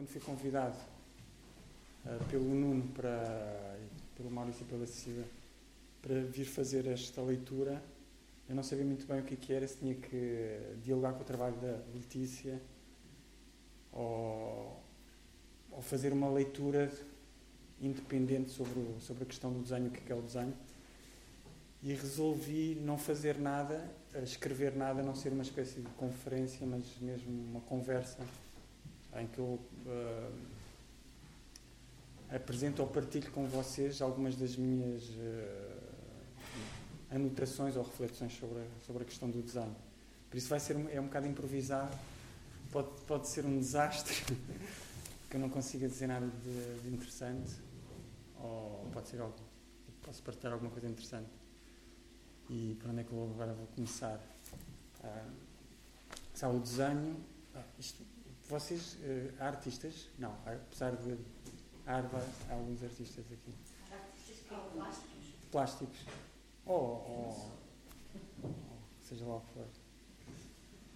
quando fui convidado uh, pelo Nuno para, pelo Maurício e pela Cecília para vir fazer esta leitura, eu não sabia muito bem o que, é que era, se tinha que dialogar com o trabalho da Letícia ou, ou fazer uma leitura independente sobre, o, sobre a questão do desenho, o que é, é o desenho. E resolvi não fazer nada, escrever nada, não ser uma espécie de conferência, mas mesmo uma conversa em que eu uh, apresento ou partilho com vocês algumas das minhas uh, anotações ou reflexões sobre a, sobre a questão do design. Por isso vai ser é um bocado improvisado, pode, pode ser um desastre, que eu não consiga dizer nada de, de interessante, ou pode ser algo, posso partilhar alguma coisa interessante. E para onde é que eu agora vou começar? Ah, sabe, o desenho, ah, isto, vocês, uh, artistas, não, apesar de há, há alguns artistas aqui. Artistas plásticos? Plásticos ou, ou, ou seja lá o que for.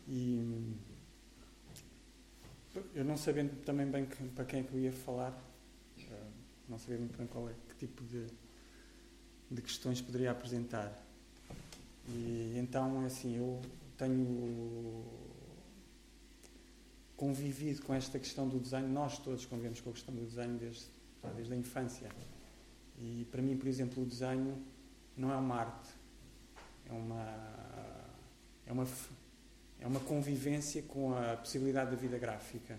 E eu não sabendo também bem que, para quem é que eu ia falar, uh, não sabia muito bem qual é, que tipo de, de questões poderia apresentar. E então, é assim, eu tenho convivido com esta questão do desenho, nós todos convivemos com a questão do desenho desde, desde a infância. E para mim, por exemplo, o desenho não é uma arte, é uma, é uma, é uma convivência com a possibilidade da vida gráfica.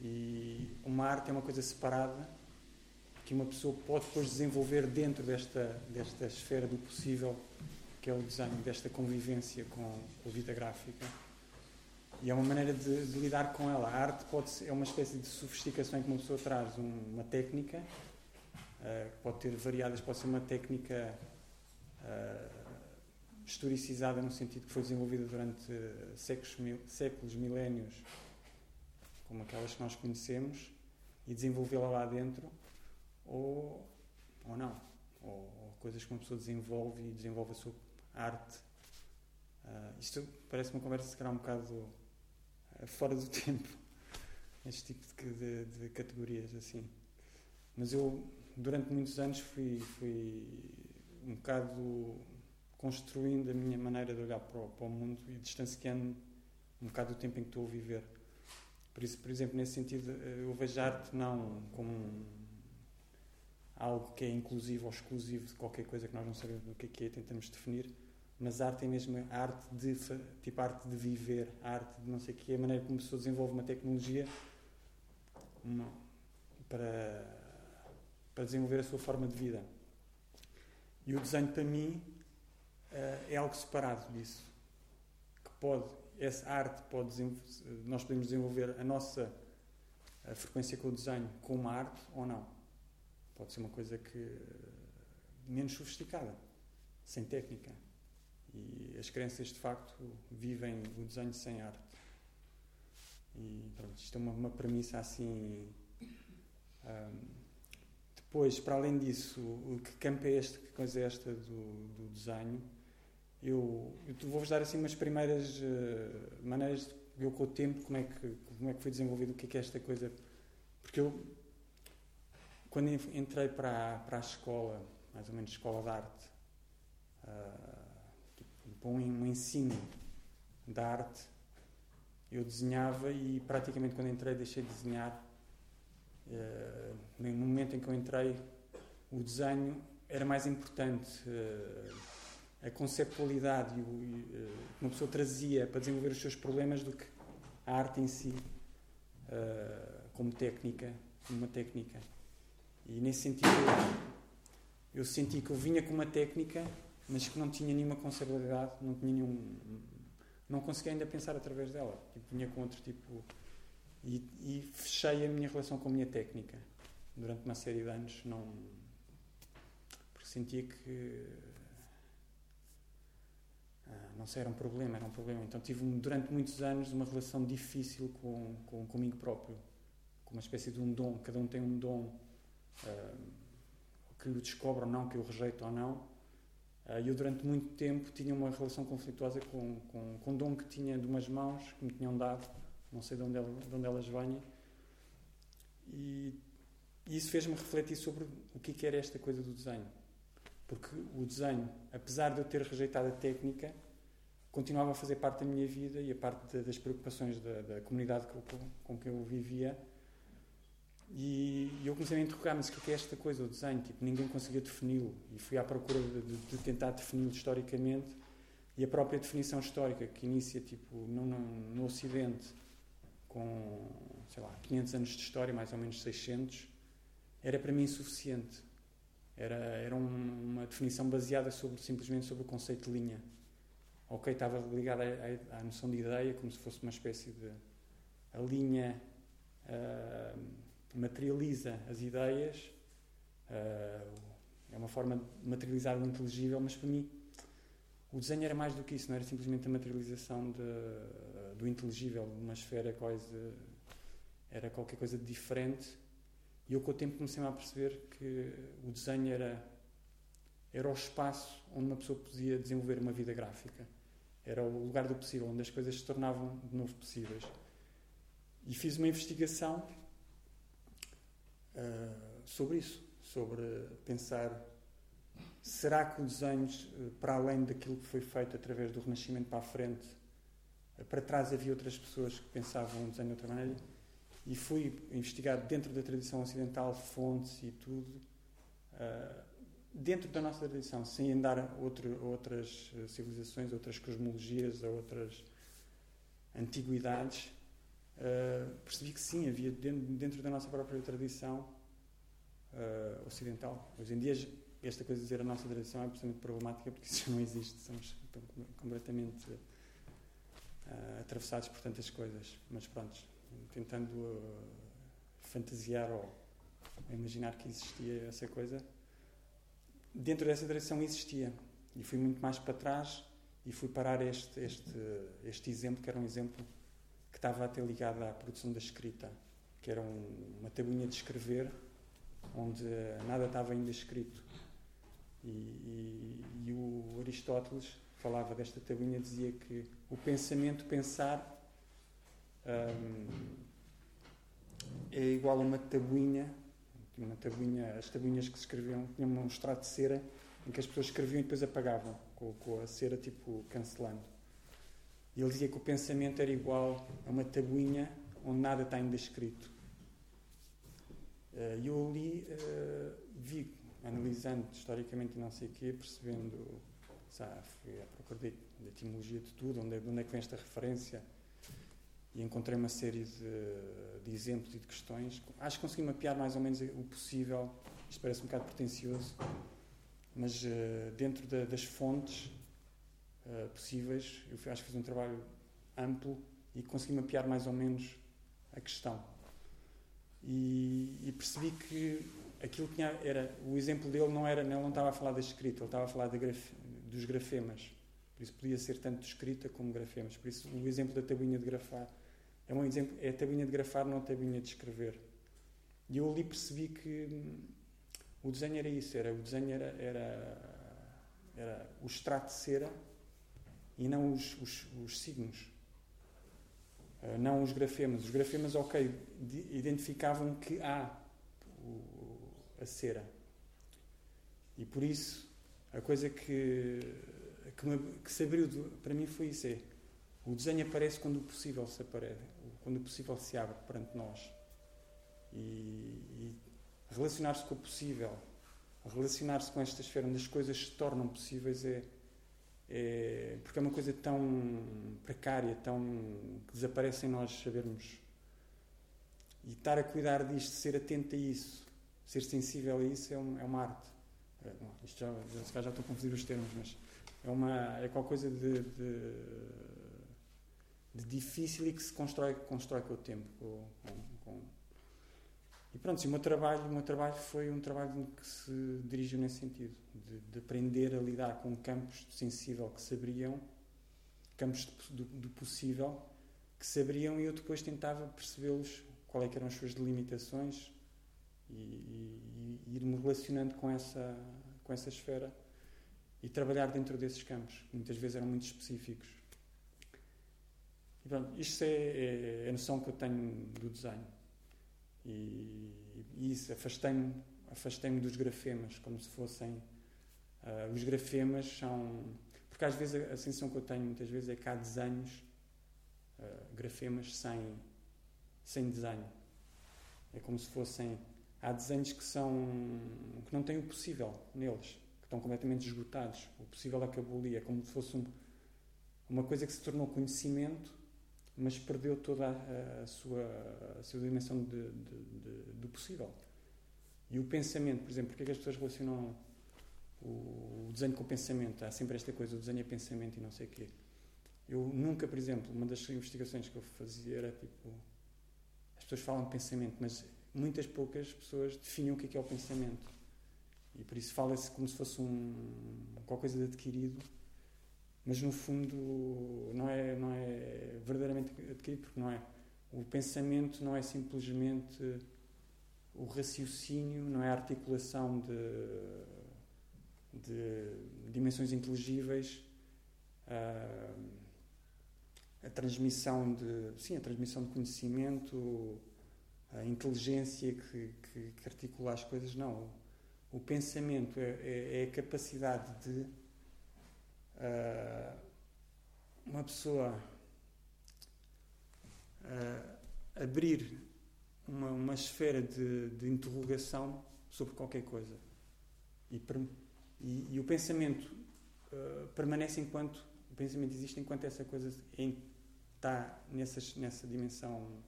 E uma arte é uma coisa separada que uma pessoa pode depois desenvolver dentro desta, desta esfera do possível, que é o desenho, desta convivência com a vida gráfica. E é uma maneira de, de lidar com ela. A arte pode ser, é uma espécie de sofisticação em que uma pessoa traz uma técnica, uh, pode ter variadas, pode ser uma técnica uh, historicizada no sentido que foi desenvolvida durante séculos, mil, séculos, milénios, como aquelas que nós conhecemos, e desenvolvê-la lá dentro, ou, ou não. Ou, ou, coisas que uma pessoa desenvolve e desenvolve a sua arte. Uh, isto parece uma conversa, se calhar, um bocado fora do tempo, este tipo de, de, de, categorias, assim. Mas eu, durante muitos anos, fui, fui um bocado construindo a minha maneira de olhar para o, para o mundo e distanciando um bocado do tempo em que estou a viver. Por isso, por exemplo, nesse sentido, eu vejo arte não como algo que é inclusivo ou exclusivo de qualquer coisa que nós não sabemos o que é que é, tentamos definir, mas arte é mesmo a arte de, tipo, a arte de viver, a arte de não sei o que, a maneira como a pessoa desenvolve uma tecnologia uma, para, para desenvolver a sua forma de vida. E o desenho, para mim, eh, é algo separado disso. Que pode, essa arte pode, nós podemos desenvolver a nossa a frequência com o desenho como arte ou não. Pode ser uma coisa que menos sofisticada, sem técnica. E as crianças, de facto, vivem o desenho sem arte. E pronto, isto é uma, uma premissa assim. Um, depois, para além disso, o que campo é este, que coisa é esta do, do desenho? Eu, eu vou-vos dar assim umas primeiras uh, maneiras de ver com o tempo como é, que, como é que foi desenvolvido, o que é que é esta coisa. Porque eu, quando entrei para a, para a escola, mais ou menos escola de arte, uh, tipo, um, ensino da arte, eu desenhava e praticamente quando entrei deixei de desenhar Uh, no momento em que eu entrei, o desenho era mais importante. Uh, a conceptualidade e o, uh, que uma pessoa trazia para desenvolver os seus problemas do que a arte em si, como técnica, uma técnica. E nesse sentido, eu, eu senti que eu vinha com uma técnica, mas que não tinha nenhuma conceptualidade, não tinha nenhum. não conseguia ainda pensar através dela. Tipo, vinha com outro tipo e, e, fechei a minha relação com a minha técnica durante uma série de anos. Não, porque sentia que. Ah, não sei, era um problema, era um problema. Então tive durante muitos anos uma relação difícil com, com comigo próprio, com uma espécie de um dom. Cada um tem um dom ah, que eu descobre ou não, que eu rejeito ou não. Ah, eu durante muito tempo tinha uma relação conflituosa com, com, com um dom que tinha de umas mãos que me tinham dado não sei de onde, de onde elas venham, e, e isso fez-me refletir sobre o que, que era esta coisa do desenho. Porque o desenho, apesar de eu ter rejeitado a técnica, continuava a fazer parte da minha vida e a parte de, das preocupações da, da comunidade com, com, que eu vivia. E, eu comecei a interrogar-me o que é esta coisa, o desenho. Tipo, ninguém conseguia defini-lo. E fui à procura de, de, de tentar defini-lo historicamente. E a própria definição histórica, que inicia tipo, no, no, no Ocidente, com sei lá, 500 anos de história, mais ou menos 600, era para mim insuficiente. Era, era um, uma definição baseada sobre, simplesmente sobre o conceito de linha. Ok, estava ligada à, à, noção de ideia, como se fosse uma espécie de. A linha uh, materializa as ideias, uh, é uma forma de materializar o inteligível, mas para mim o desenho era mais do que isso, não era simplesmente a materialização de, do inteligível, de uma esfera quase. Era qualquer coisa de diferente e eu, com o tempo, comecei a perceber que o desenho era, era o espaço onde uma pessoa podia desenvolver uma vida gráfica. Era o lugar do possível, onde as coisas se tornavam de novo possíveis. E fiz uma investigação uh, sobre isso, sobre pensar será que o desenho, para além daquilo que foi feito através do Renascimento para a frente, para trás havia outras pessoas que pensavam o desenho de outra maneira? e fui investigar dentro da tradição ocidental fontes e tudo dentro da nossa tradição sem andar a outro, outras civilizações outras cosmologias a outras antiguidades uh, percebi que sim havia dentro, dentro da nossa própria tradição uh, ocidental. Hoje em dia esta coisa de dizer a nossa tradição é absolutamente problemática porque isso não existe. Somos completamente atravessados por tantas coisas. Mas pronto tentando uh, fantasiar ou imaginar que existia essa coisa, dentro dessa direção existia. E fui muito mais para trás e fui parar este, este, este exemplo, que era um exemplo que estava até ligado à produção da escrita, que era um, uma tabuinha de escrever, onde nada estava ainda escrito. E, e, e o Aristóteles falava desta tabuinha, dizia que o pensamento, pensar, um, é igual a uma tabuinha, uma tabuinha, as tabuinhas que se escreviam, tinham um extrato de cera em que as pessoas escreviam e depois apagavam, com, com a cera tipo cancelando. Ele dizia que o pensamento era igual a uma tabuinha onde nada está ainda escrito. E uh, eu ali uh, vi, analisando historicamente e não sei o quê, percebendo, sabe, fui à procura da etimologia de tudo, onde, de onde é que vem esta referência, e encontrei uma série de, de, exemplos e de questões. Acho que consegui mapear mais ou menos o possível. Isto parece um bocado pretencioso, mas uh, dentro da, das fontes uh, possíveis, eu acho que fiz um trabalho amplo e consegui mapear mais ou menos a questão. E, e percebi que aquilo que era o exemplo dele não era, ele não estava a falar da escrita, ele estava a falar graf, dos grafemas. Por isso podia ser tanto escrita como grafemas. Por isso o exemplo da tabuinha de grafar é um exemplo, é a tabuinha de grafar, não a tabuinha de escrever. E eu ali percebi que hum, o desenho era isso, era, o desenho era, era, era o extrato de cera e não os, os, os signos. Uh, não os grafemas. Os grafemas, ok, identificavam que há o, a cera. E por isso, a coisa que, que, me, que se abriu para mim foi isso: é, o desenho aparece quando o possível se aparece, quando o possível se abre perante nós. E, e relacionar-se com o possível, relacionar-se com esta esfera onde as coisas se tornam possíveis é, é, porque é uma coisa tão precária, tão que desaparece em nós sabermos. E estar a cuidar disto, ser atento a isso, ser sensível a isso é, um, é uma arte. É, bom, isto já, já, já estou a confundir os termos, mas é, uma, é qualquer coisa de, de de difícil e que se constrói, constrói com o tempo. Com, com, Pronto, o meu trabalho, o meu trabalho foi um trabalho que se dirigiu nesse sentido, de, de aprender a lidar com campos de sensível que se abriam, campos do, do possível que se abriam e eu depois tentava percebê-los, qual é eram as suas delimitações e, e, e ir-me relacionando com essa, com essa esfera e trabalhar dentro desses campos, que muitas vezes eram muito específicos. E pronto, isto é, é, é, a noção que eu tenho do desenho. E, disse, afastei-me afastei dos grafemas, como se fossem. Uh, os grafemas são. Porque às vezes a, a sensação que eu tenho muitas vezes é que há desenhos, uh, grafemas, sem, sem desenho. É como se fossem. Há desenhos que são. que não têm o possível neles, que estão completamente esgotados. O possível acabou ali. É como se fosse um, uma coisa que se tornou conhecimento, mas perdeu toda a, a sua, a sua dimensão de, de, de, do possível. E o pensamento, por exemplo, porque é que as pessoas relacionam o desenho com o pensamento? Há sempre esta coisa, o desenho é pensamento e não sei o quê. Eu nunca, por exemplo, uma das investigações que eu fazia era tipo. As pessoas falam de pensamento, mas muitas poucas pessoas definem o que é, que é o pensamento. E por isso fala-se como se fosse um, qualquer coisa de adquirido, mas no fundo não é, não é verdadeiramente adquirido, porque não é. O pensamento não é simplesmente o raciocínio, não é a articulação de, de dimensões inteligíveis, a, a transmissão de, sim, a transmissão de conhecimento, a inteligência que, que, que articula as coisas, não. O, o pensamento é, é, é, a capacidade de uh, uma pessoa uh, abrir uma, uma esfera de, de interrogação sobre qualquer coisa. E, e, e o pensamento uh, permanece enquanto o pensamento existe enquanto essa coisa está nessas, nessa dimensão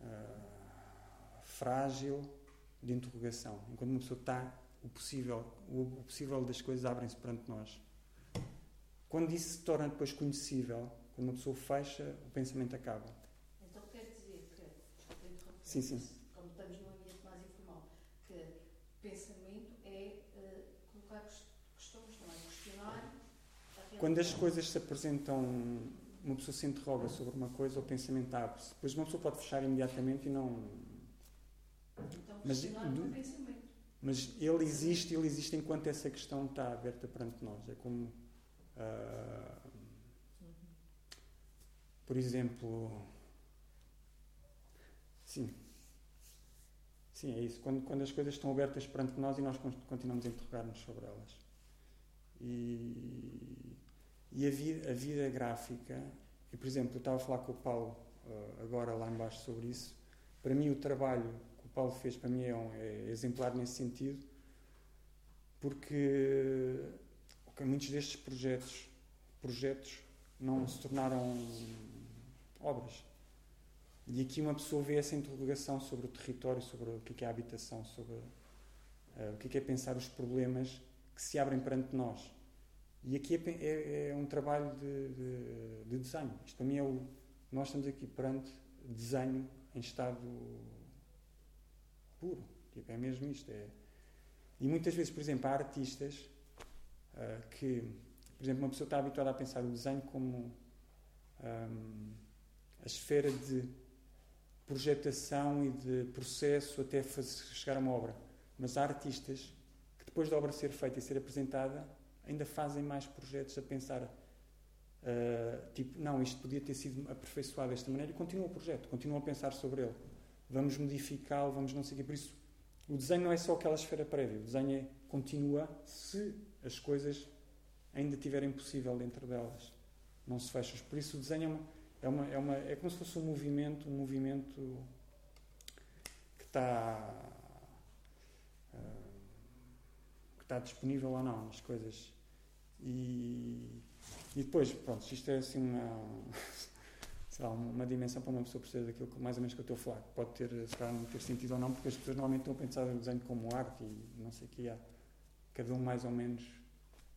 uh, frágil de interrogação. Enquanto uma pessoa está, o possível, o, o possível das coisas abrem-se perante nós. Quando isso se torna depois conhecível, quando uma pessoa fecha, o pensamento acaba. Sim, sim. Como estamos num ambiente mais informal, que pensamento é uh, colocar questões, não é? Questionar. Quando as coisas se apresentam, uma pessoa se interroga sobre uma coisa, o pensamento abre-se. Depois uma pessoa pode fechar imediatamente e não. Então, mas, do, pensamento. Mas ele existe, ele existe enquanto essa questão está aberta perante nós. É como. Uh, por exemplo. Sim, Sim, é isso. Quando, quando as coisas estão abertas perante nós e nós continuamos a interrogar-nos sobre elas. E, e a, vida, a vida gráfica, e por exemplo, eu estava a falar com o Paulo uh, agora lá embaixo sobre isso. Para mim, o trabalho que o Paulo fez, para mim, é, um, é exemplar nesse sentido, porque okay, muitos destes projetos, projetos não se tornaram obras e aqui uma pessoa vê essa interrogação sobre o território, sobre o que é a habitação, sobre uh, o que é pensar os problemas que se abrem perante nós. E aqui é, é, é um trabalho de, de, de, desenho. Isto para mim é o. Nós estamos aqui perante desenho em estado puro. Tipo, é mesmo isto. É. E muitas vezes, por exemplo, há artistas uh, que, por exemplo, uma pessoa está habituada a pensar o desenho como um, a esfera de projetação e de processo até fazer, chegar a uma obra. Mas há artistas que depois da obra ser feita e ser apresentada ainda fazem mais projetos a pensar uh, tipo, não, isto podia ter sido aperfeiçoado desta maneira e continuam o projeto, continuam a pensar sobre ele. Vamos modificá-lo, vamos não sei o quê. Por isso, o desenho não é só aquela esfera prévia, o desenho é, continua se as coisas ainda tiverem possível dentro delas. Não se fecham. Por isso, o desenho é uma é, uma, é, uma, é como se fosse um movimento, um movimento que está uh, que está disponível ou não nas coisas. E, e depois, pronto, isto é assim uma, uma dimensão para uma pessoa perceber daquilo que mais ou menos que eu estou a falar. Pode ter, se calhar, não ter sentido ou não, porque as pessoas normalmente estão a pensar no desenho como arte e não sei o que há. Cada um mais ou menos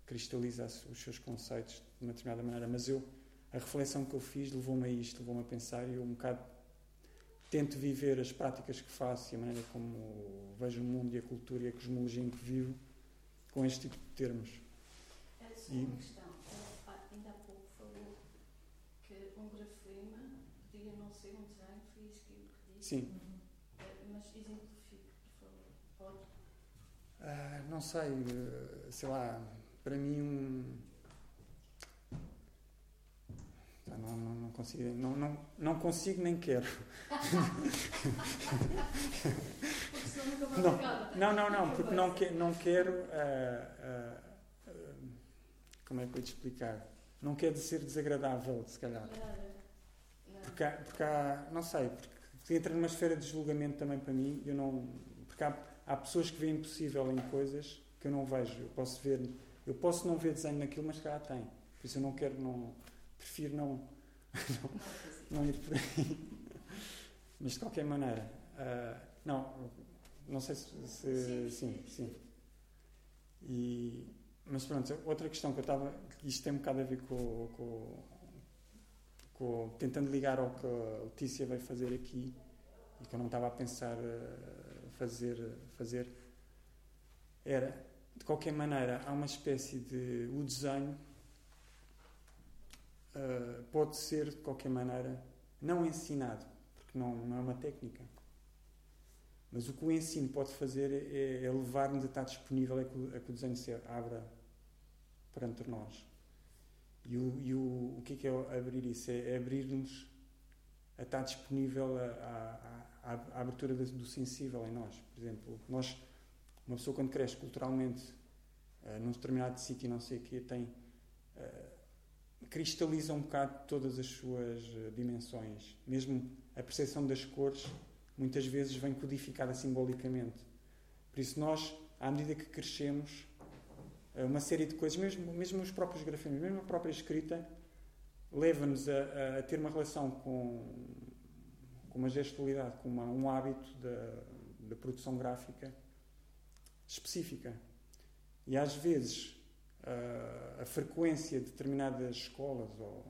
cristaliza os seus conceitos de uma determinada maneira. Mas eu a reflexão que eu fiz levou-me a isto, levou-me a pensar e eu um bocado tento viver as práticas que faço e a maneira como vejo o mundo e a cultura e a cosmologia em que vivo com este tipo de termos. É só uma e, questão. Ainda há pouco falou que um grafema podia não ser um desenho, foi isso que eu disse? Sim. Uhum. Mas exemplifique, por favor. Pode? Ah, não sei, eh, sei lá, para mim um não, não, não, consigo, não, não, não consigo nem quero. Não, não, não, não, porque não, que, não quero. Uh, uh, uh, como é que eu te explicar? Não quero ser desagradável, se calhar. Porque há, porque há, não sei, porque entra numa esfera de julgamento também para mim. Eu não, porque há, há pessoas que veem impossível em coisas que eu não vejo. Eu posso ver, eu posso não ver desenho naquilo, mas cá tem. Por isso eu não quero, não, prefiro não, não, não ir por aí. Mas de qualquer maneira, uh, não, não sei se, se sim, sim. E, mas pronto, outra questão que eu estava, isto tem um bocado a ver com, com, com, tentando ligar ao que a Letícia veio fazer aqui e que eu não estava a pensar uh, fazer, fazer, era de qualquer maneira, há uma espécie de. O desenho uh, pode ser, de qualquer maneira, não ensinado, porque não, não é uma técnica. Mas o que o ensino pode fazer é, é levar-nos a estar disponível a que, a que o desenho se abra perante nós. E, o, e o, o que é, que é abrir isso? É, é abrir-nos a estar disponível à abertura do sensível em nós. Por exemplo, nós uma pessoa quando cresce culturalmente uh, num determinado sítio não sei o quê, tem uh, cristaliza um bocado todas as suas uh, dimensões. Mesmo a percepção das cores muitas vezes vem codificada simbolicamente. Por isso nós, à medida que crescemos, uma série de coisas, mesmo, mesmo os próprios grafismos, mesmo a própria escrita, leva-nos a, a, ter uma relação com, com uma gestualidade, com uma, um hábito da, produção gráfica específica. E às vezes a, a frequência de determinadas escolas ou,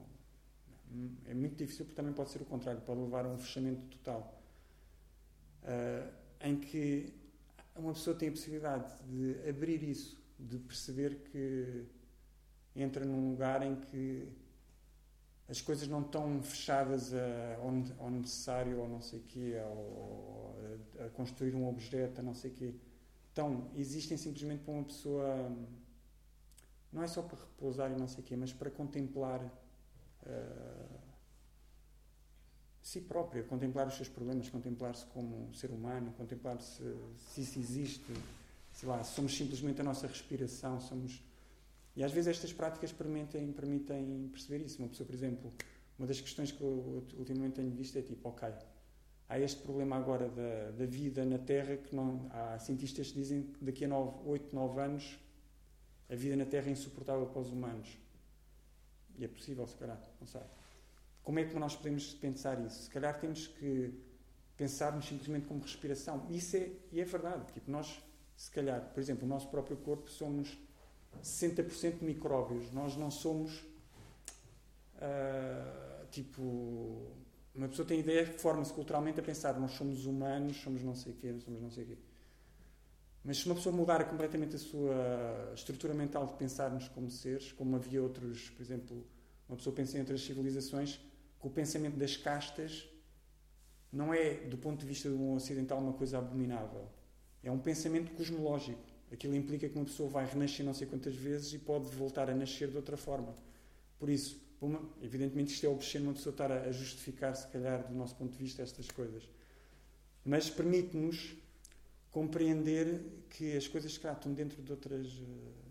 é muito difícil porque também pode ser o contrário, pode levar a um fechamento total. Uh, em que uma pessoa tem a possibilidade de abrir isso, de perceber que entra num lugar em que as coisas não estão fechadas a, ao, necessário, ou não sei quê, a, construir um objeto, a não sei quê. Então, existem simplesmente para uma pessoa, não é só para repousar e não sei o quê, mas para contemplar uh, si própria, contemplar os seus problemas, contemplar-se como ser humano, contemplar se, se isso existe, sei lá, somos simplesmente a nossa respiração, somos... E às vezes estas práticas permitem, permitem perceber isso. Uma pessoa, por exemplo, uma das questões que eu ultimamente tenho visto é tipo, ok, há este problema agora da, da vida na Terra que não, há cientistas que dizem que daqui a 9, 8, 9 anos a vida na Terra é insuportável para os humanos. E é possível, se calhar, não sei. Como é que nós podemos pensar isso? Se calhar temos que pensarmos simplesmente como respiração. Isso é, e é verdade. Tipo, nós, se calhar, por exemplo, o nosso próprio corpo somos 60% micróbios. Nós não somos, uh, tipo, uma pessoa tem ideia, forma-se culturalmente a pensar, nós somos humanos, somos não sei o quê, somos não sei o quê. Mas se uma pessoa mudar completamente a sua estrutura mental de pensarmos como seres, como havia outros, por exemplo, uma pessoa pensa em outras civilizações, que o pensamento das castas não é, do ponto de vista de um ocidental, uma coisa abominável. É um pensamento cosmológico. Aquilo implica que uma pessoa vai renascer não sei quantas vezes e pode voltar a nascer de outra forma. Por isso, uma, evidentemente isto é obsceno uma pessoa estar a, a, justificar, se calhar, do nosso ponto de vista, estas coisas. Mas permite-nos compreender que as coisas se estão dentro de outras. Uh,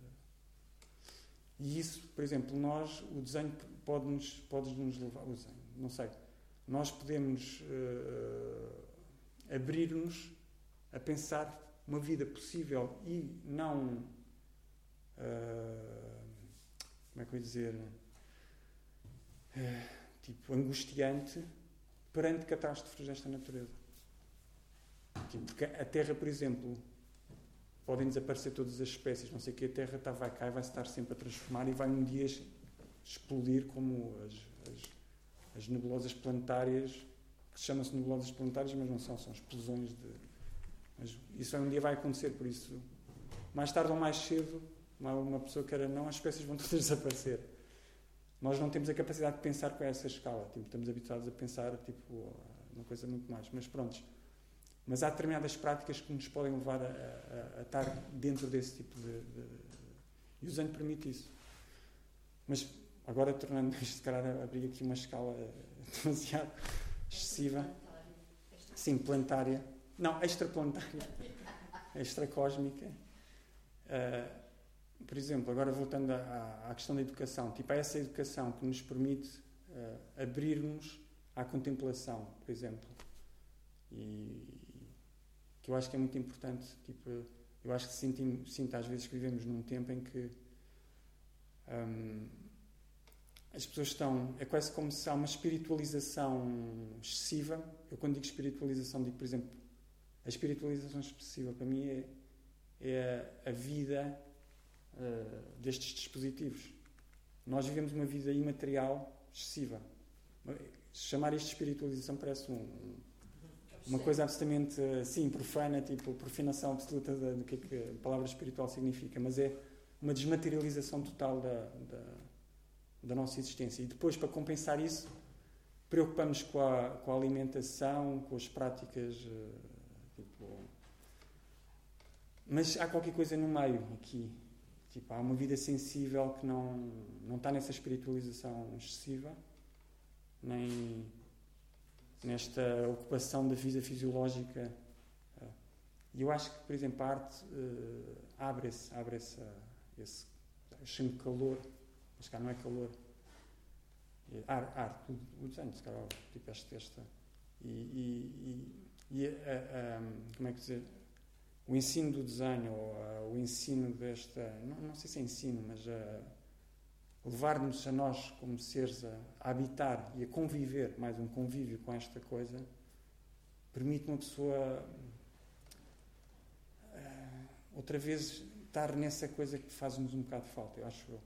e isso, por exemplo, nós, o desenho pode-nos pode -nos levar. O desenho, não sei. Nós podemos uh, abrir-nos a pensar uma vida possível e não. Uh, como é que eu ia dizer? Eh, tipo, angustiante perante catástrofes desta natureza. Tipo, porque a Terra, por exemplo, podem desaparecer todas as espécies, não sei o que, a Terra está, vai cá e vai se estar sempre a transformar e vai um dia explodir como as, as, as nebulosas planetárias, que se chamam-se nebulosas planetárias, mas não são, são explosões de. Mas isso um dia vai acontecer, por isso, mais tarde ou mais cedo, uma, uma pessoa queira não, as espécies vão todas desaparecer. Nós não temos a capacidade de pensar com essa escala. Tipo, estamos habituados a pensar tipo, uma coisa muito mais. Mas pronto. Mas há determinadas práticas que nos podem levar a, a, a estar dentro desse tipo de, de, E o Zen permite isso. Mas agora, tornando isto, se calhar, abrir aqui uma escala demasiado excessiva. Sim, planetária. Não, extraplanetária. extracósmica. Uh, por exemplo, agora voltando à, à, questão da educação, tipo, é essa educação que nos permite uh, abrir-nos à contemplação, por exemplo. E que eu acho que é muito importante. Tipo, eu acho que sinto, sinto às vezes que vivemos num tempo em que um, as pessoas estão. É quase como se há uma espiritualização excessiva. Eu, quando digo espiritualização, digo, por exemplo, a espiritualização excessiva para mim é, é a, vida uh, destes dispositivos. Nós vivemos uma vida imaterial excessiva. Chamar isto de espiritualização parece um, uma coisa absolutamente, sim, profana, tipo, profanação absoluta do que, é que a palavra espiritual significa, mas é uma desmaterialização total da, da, da nossa existência. E depois, para compensar isso, preocupamos com a, com a alimentação, com as práticas. Tipo... Mas há qualquer coisa no meio aqui. Tipo, há uma vida sensível que não, não está nessa espiritualização excessiva, nem nesta ocupação da vida fisiológica. E eu acho que, por exemplo, a arte uh, abre, esse, abre esse, chamo calor, mas cá não é calor. Arte, arte o desenho, se calhar, tipo esta. esta e, e, e, e como é que dizer? O ensino do desenho, ou a, o ensino desta. Não, não sei se é ensino, mas a levar-nos a nós, como seres, a, a, habitar e a conviver, mais um convívio com esta coisa, permite uma pessoa uh, outra vez estar nessa coisa que faz-nos um bocado falta, eu acho eu.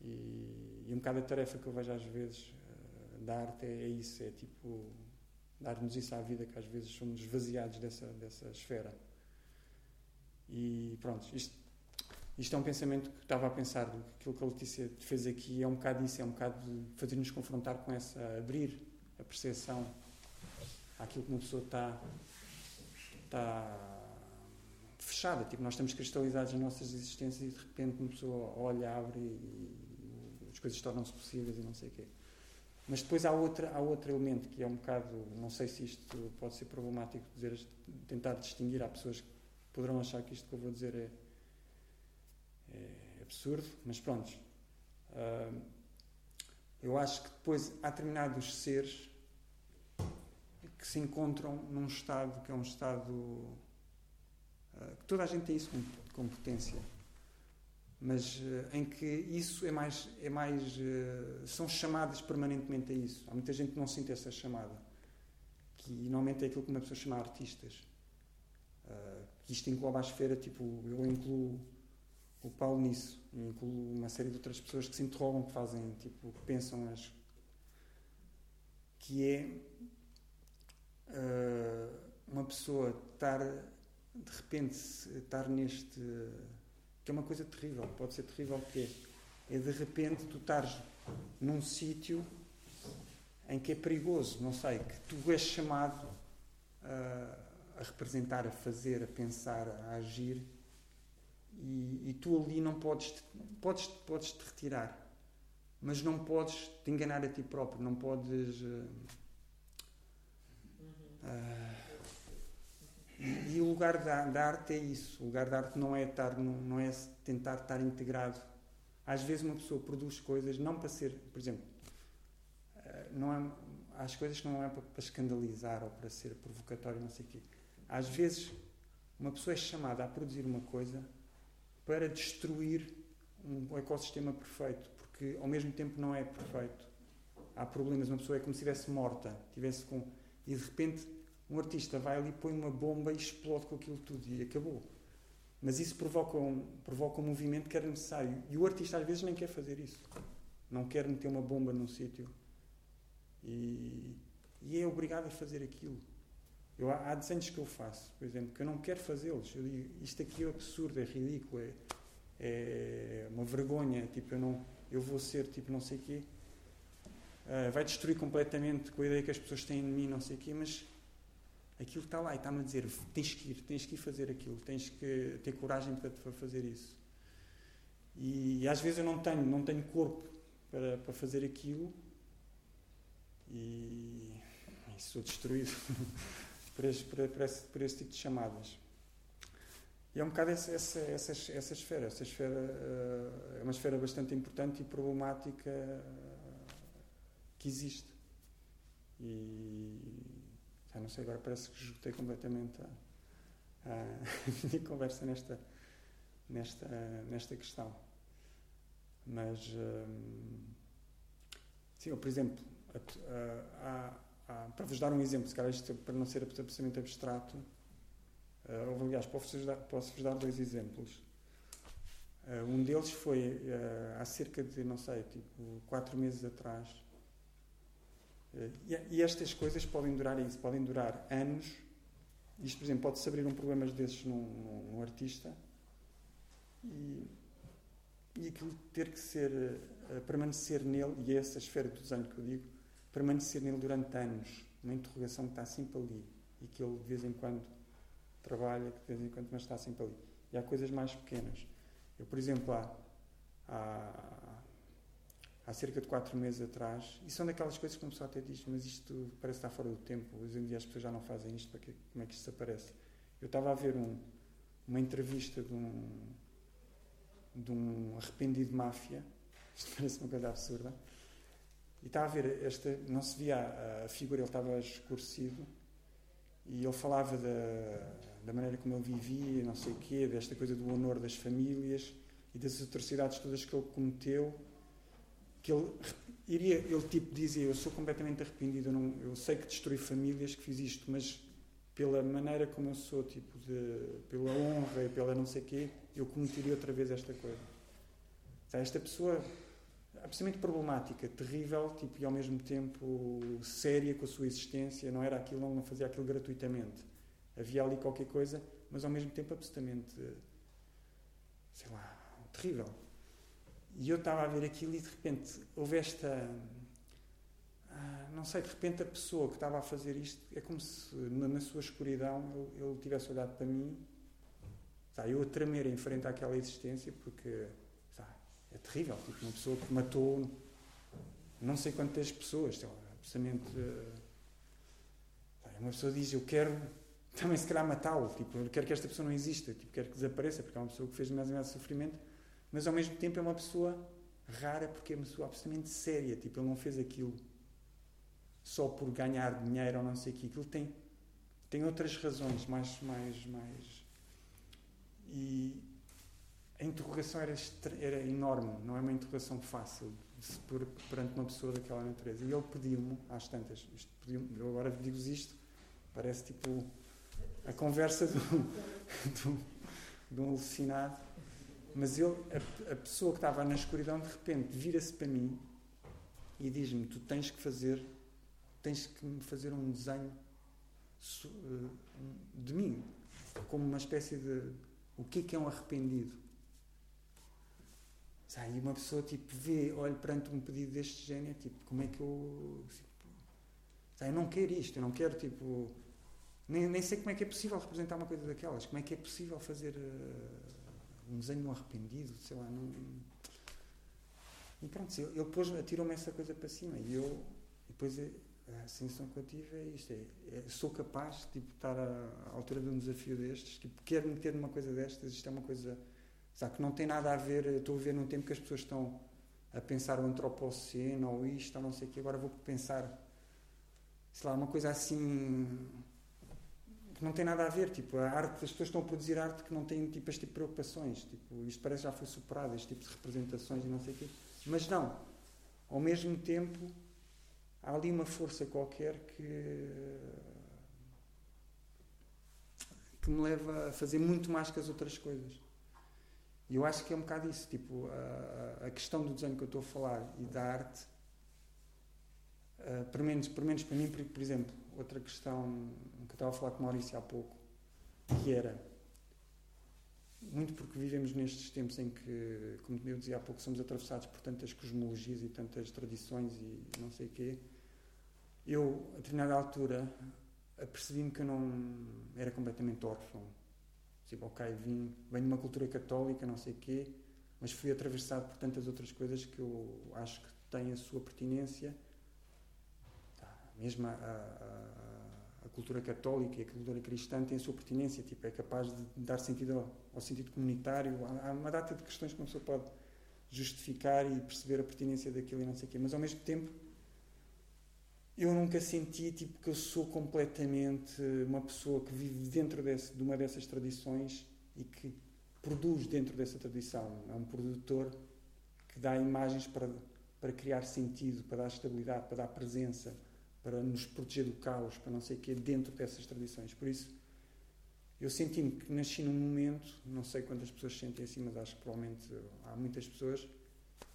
E, e um bocado a tarefa que eu vejo às vezes uh, da arte é, é, isso, é tipo dar-nos isso à vida, que às vezes somos esvaziados dessa, dessa esfera. E pronto, isto isto é um pensamento que estava a pensar, aquilo que a Letícia fez aqui é um bocado isso, é um bocado de fazer-nos confrontar com essa, abrir a percepção àquilo que uma pessoa está, está fechada. Tipo, nós estamos cristalizados nas nossas existências e de repente uma pessoa olha, abre e, as coisas tornam-se possíveis e não sei o quê. Mas depois há, outra, há outro elemento que é um bocado, não sei se isto pode ser problemático dizer, tentar distinguir, há pessoas que poderão achar que isto que eu vou dizer é é absurdo, mas pronto. Uh, eu acho que depois há determinados seres que se encontram num estado que é um estado uh, que toda a gente tem isso com, potência, mas uh, em que isso é mais é mais são chamadas permanentemente a isso. Há muita gente que não sente essa chamada, que normalmente é aquilo que uma pessoa chama artistas. Que isto engloba a esfera, tipo, eu incluo o Paulo nisso. E incluo uma série de outras pessoas que se interrogam, que fazem, tipo, que pensam as. que é uh, uma pessoa estar, de repente, estar neste. que é uma coisa terrível, pode ser terrível que é. É de repente tu estares num sítio em que é perigoso, não sei, que tu és chamado a, a representar, a fazer, a pensar, a agir e, e, tu ali não podes, podes, podes te retirar, mas não podes te enganar a ti próprio, não podes. Uh, uh, e, e, o lugar da, da, arte é isso. O lugar da arte não é, estar, não, não é tentar estar integrado. Às vezes uma pessoa produz coisas não para ser, por exemplo, uh, não é, as coisas que não é para, para escandalizar ou para ser provocatório, não sei o quê. Às vezes uma pessoa é chamada a produzir uma coisa para destruir um ecossistema perfeito, porque ao mesmo tempo não é perfeito. Há problemas, uma pessoa é como se estivesse morta, tivesse com e de repente um artista vai ali, põe uma bomba e explode com aquilo tudo e acabou. Mas isso provoca um, provoca um movimento que era necessário. E o artista às vezes nem quer fazer isso. Não quer meter uma bomba num sítio. E, e é obrigado a fazer aquilo. Eu, há desenhos que eu faço, por exemplo, que eu não quero fazê-los. Eu digo, isto aqui é absurdo, é ridículo, é, é uma vergonha, tipo, eu, não, eu vou ser, tipo, não sei o quê. Uh, vai destruir completamente com a ideia que as pessoas têm de mim, não sei o quê, mas aquilo está lá e está-me a dizer, tens que ir, tens que ir fazer aquilo, tens que ter coragem para, fazer isso. E, e, às vezes eu não tenho, não tenho corpo para, para fazer aquilo e, e sou destruído. por esse, por, esse, por esse tipo de chamadas. E é um bocado essa, essa, essa, essa esfera. Essa esfera uh, é uma esfera bastante importante e problemática uh, que existe. E já não sei, agora parece que esgotei completamente a, a minha conversa nesta, nesta, nesta questão. Mas, um, sim, por exemplo, a, a, para vos dar um exemplo, se calhar isto para não ser absolutamente abstrato, Uh, aliás, posso-vos dar, posso dar dois exemplos. Uh, um deles foi uh, há cerca de, não sei, tipo, quatro meses atrás. Uh, e, e, estas coisas podem durar isso, podem durar anos. Isto, por exemplo, pode-se abrir um problema desses num, num, num artista e, e aquilo ter que ser, permanecer nele, e é essa esfera do desenho que eu digo, permanecer nele durante anos. Uma interrogação que está sempre ali e que ele, de vez em quando, trabalha, que de vez em quando, mas está sempre ali. E há coisas mais pequenas. Eu, por exemplo, há, há, há cerca de quatro meses atrás, e são daquelas coisas que uma pessoa até diz, mas isto parece estar fora do tempo, hoje em dia as pessoas já não fazem isto, para como é que isto aparece? Eu estava a ver um, uma entrevista de um, de um arrependido máfia, isto parece uma coisa absurda, e estava a ver, esta, não se via a, figura, ele estava escurecido, e ele falava da, da maneira como ele vivia, não sei o quê, desta coisa do honor das famílias e das atrocidades todas que ele cometeu, que ele iria, ele tipo dizia, eu sou completamente arrependido, eu, não, eu sei que destruí famílias, que fiz isto, mas pela maneira como eu sou, tipo de, pela honra e pela não sei o quê, eu cometeria outra vez esta coisa. Esta pessoa absolutamente problemática, terrível, tipo, e ao mesmo tempo séria com a sua existência, não era aquilo, não fazia aquilo gratuitamente havia ali qualquer coisa, mas ao mesmo tempo absolutamente, sei lá, terrível. E eu estava a ver aquilo e de repente houve esta. Ah, não sei, de repente a pessoa que estava a fazer isto é como se na, sua escuridão ele, tivesse olhado para mim, tá, eu a tremer em frente àquela existência, porque é terrível. Tipo, uma pessoa que matou não sei quantas pessoas, sei lá, absolutamente. Tá, uma pessoa diz: Eu quero também se calhar matá-lo. Tipo, eu quero que esta pessoa não exista, tipo, quero que desapareça, porque é uma pessoa que fez mais imenso sofrimento, mas ao mesmo tempo é uma pessoa rara porque é uma pessoa absolutamente séria. Tipo, ele não fez aquilo só por ganhar dinheiro ou não sei o que. Aquilo tem, tem outras razões mais, mais, mais. E a interrogação era, era enorme, não é uma interrogação fácil perante uma pessoa daquela natureza. E ele pediu-me, às tantas, pediu eu agora digo-vos isto, parece tipo a conversa de um, de um alucinado. Mas ele, a, a, pessoa que estava na escuridão, de repente, vira-se para mim e diz-me: Tu tens que fazer, tens que me fazer um desenho eh, de mim, como uma espécie de. O que é que é um arrependido? E uma pessoa tipo vê, olha perante um pedido deste género, tipo, como é que eu. Tipo, eu não quero isto, eu não quero tipo nem, nem sei como é que é possível representar uma coisa daquelas. Como é que é possível fazer uh, um desenho de arrependido, sei lá. Não... E pronto, ele depois atirou-me essa coisa para cima. E eu, depois é, a sensação que eu tive é isto: é, é, sou capaz de tipo, estar à, altura de um desafio destes, tipo, quero meter numa coisa destas, isto é uma coisa sabe, que não tem nada a ver. Estou a ver num tempo que as pessoas estão a pensar o antropoceno ou isto, ou não sei o que, agora vou pensar, sei lá, uma coisa assim que não tem nada a ver. Tipo, a arte, as pessoas estão a produzir arte que não tem tipo, este tipo de preocupações. Tipo, isto parece já foi superado, este tipo de representações e não sei o quê. Mas não. Ao mesmo tempo, há ali uma força qualquer que. que me leva a fazer muito mais que as outras coisas. E eu acho que é um bocado isso. Tipo, a, a questão do desenho que eu estou a falar e da arte. Uh, pelo, menos, pelo menos para mim, por, por exemplo, outra questão que eu estava a falar com o Maurício há pouco, que era muito porque vivemos nestes tempos em que, como eu dizia há pouco, somos atravessados por tantas cosmologias e tantas tradições e não sei o quê. Eu, a determinada altura, apercebi-me que eu não era completamente órfão. Tipo, ok, vim, venho de uma cultura católica, não sei o quê, mas fui atravessado por tantas outras coisas que eu acho que têm a sua pertinência, tá, mesmo a, a a cultura católica e a cultura cristã têm a sua pertinência, tipo, é capaz de dar sentido ao, ao sentido comunitário. Há, há, uma data de questões que uma pessoa pode justificar e perceber a pertinência daquilo e não sei o quê, mas ao mesmo tempo eu nunca senti tipo que eu sou completamente uma pessoa que vive dentro desse, de uma dessas tradições e que produz dentro dessa tradição. É um produtor que dá imagens para, para criar sentido, para dar estabilidade, para dar presença, para nos proteger do caos, para não sei o quê, dentro dessas tradições. Por isso, eu senti-me que nasci num momento, não sei quantas pessoas sentem assim, mas acho que provavelmente há muitas pessoas,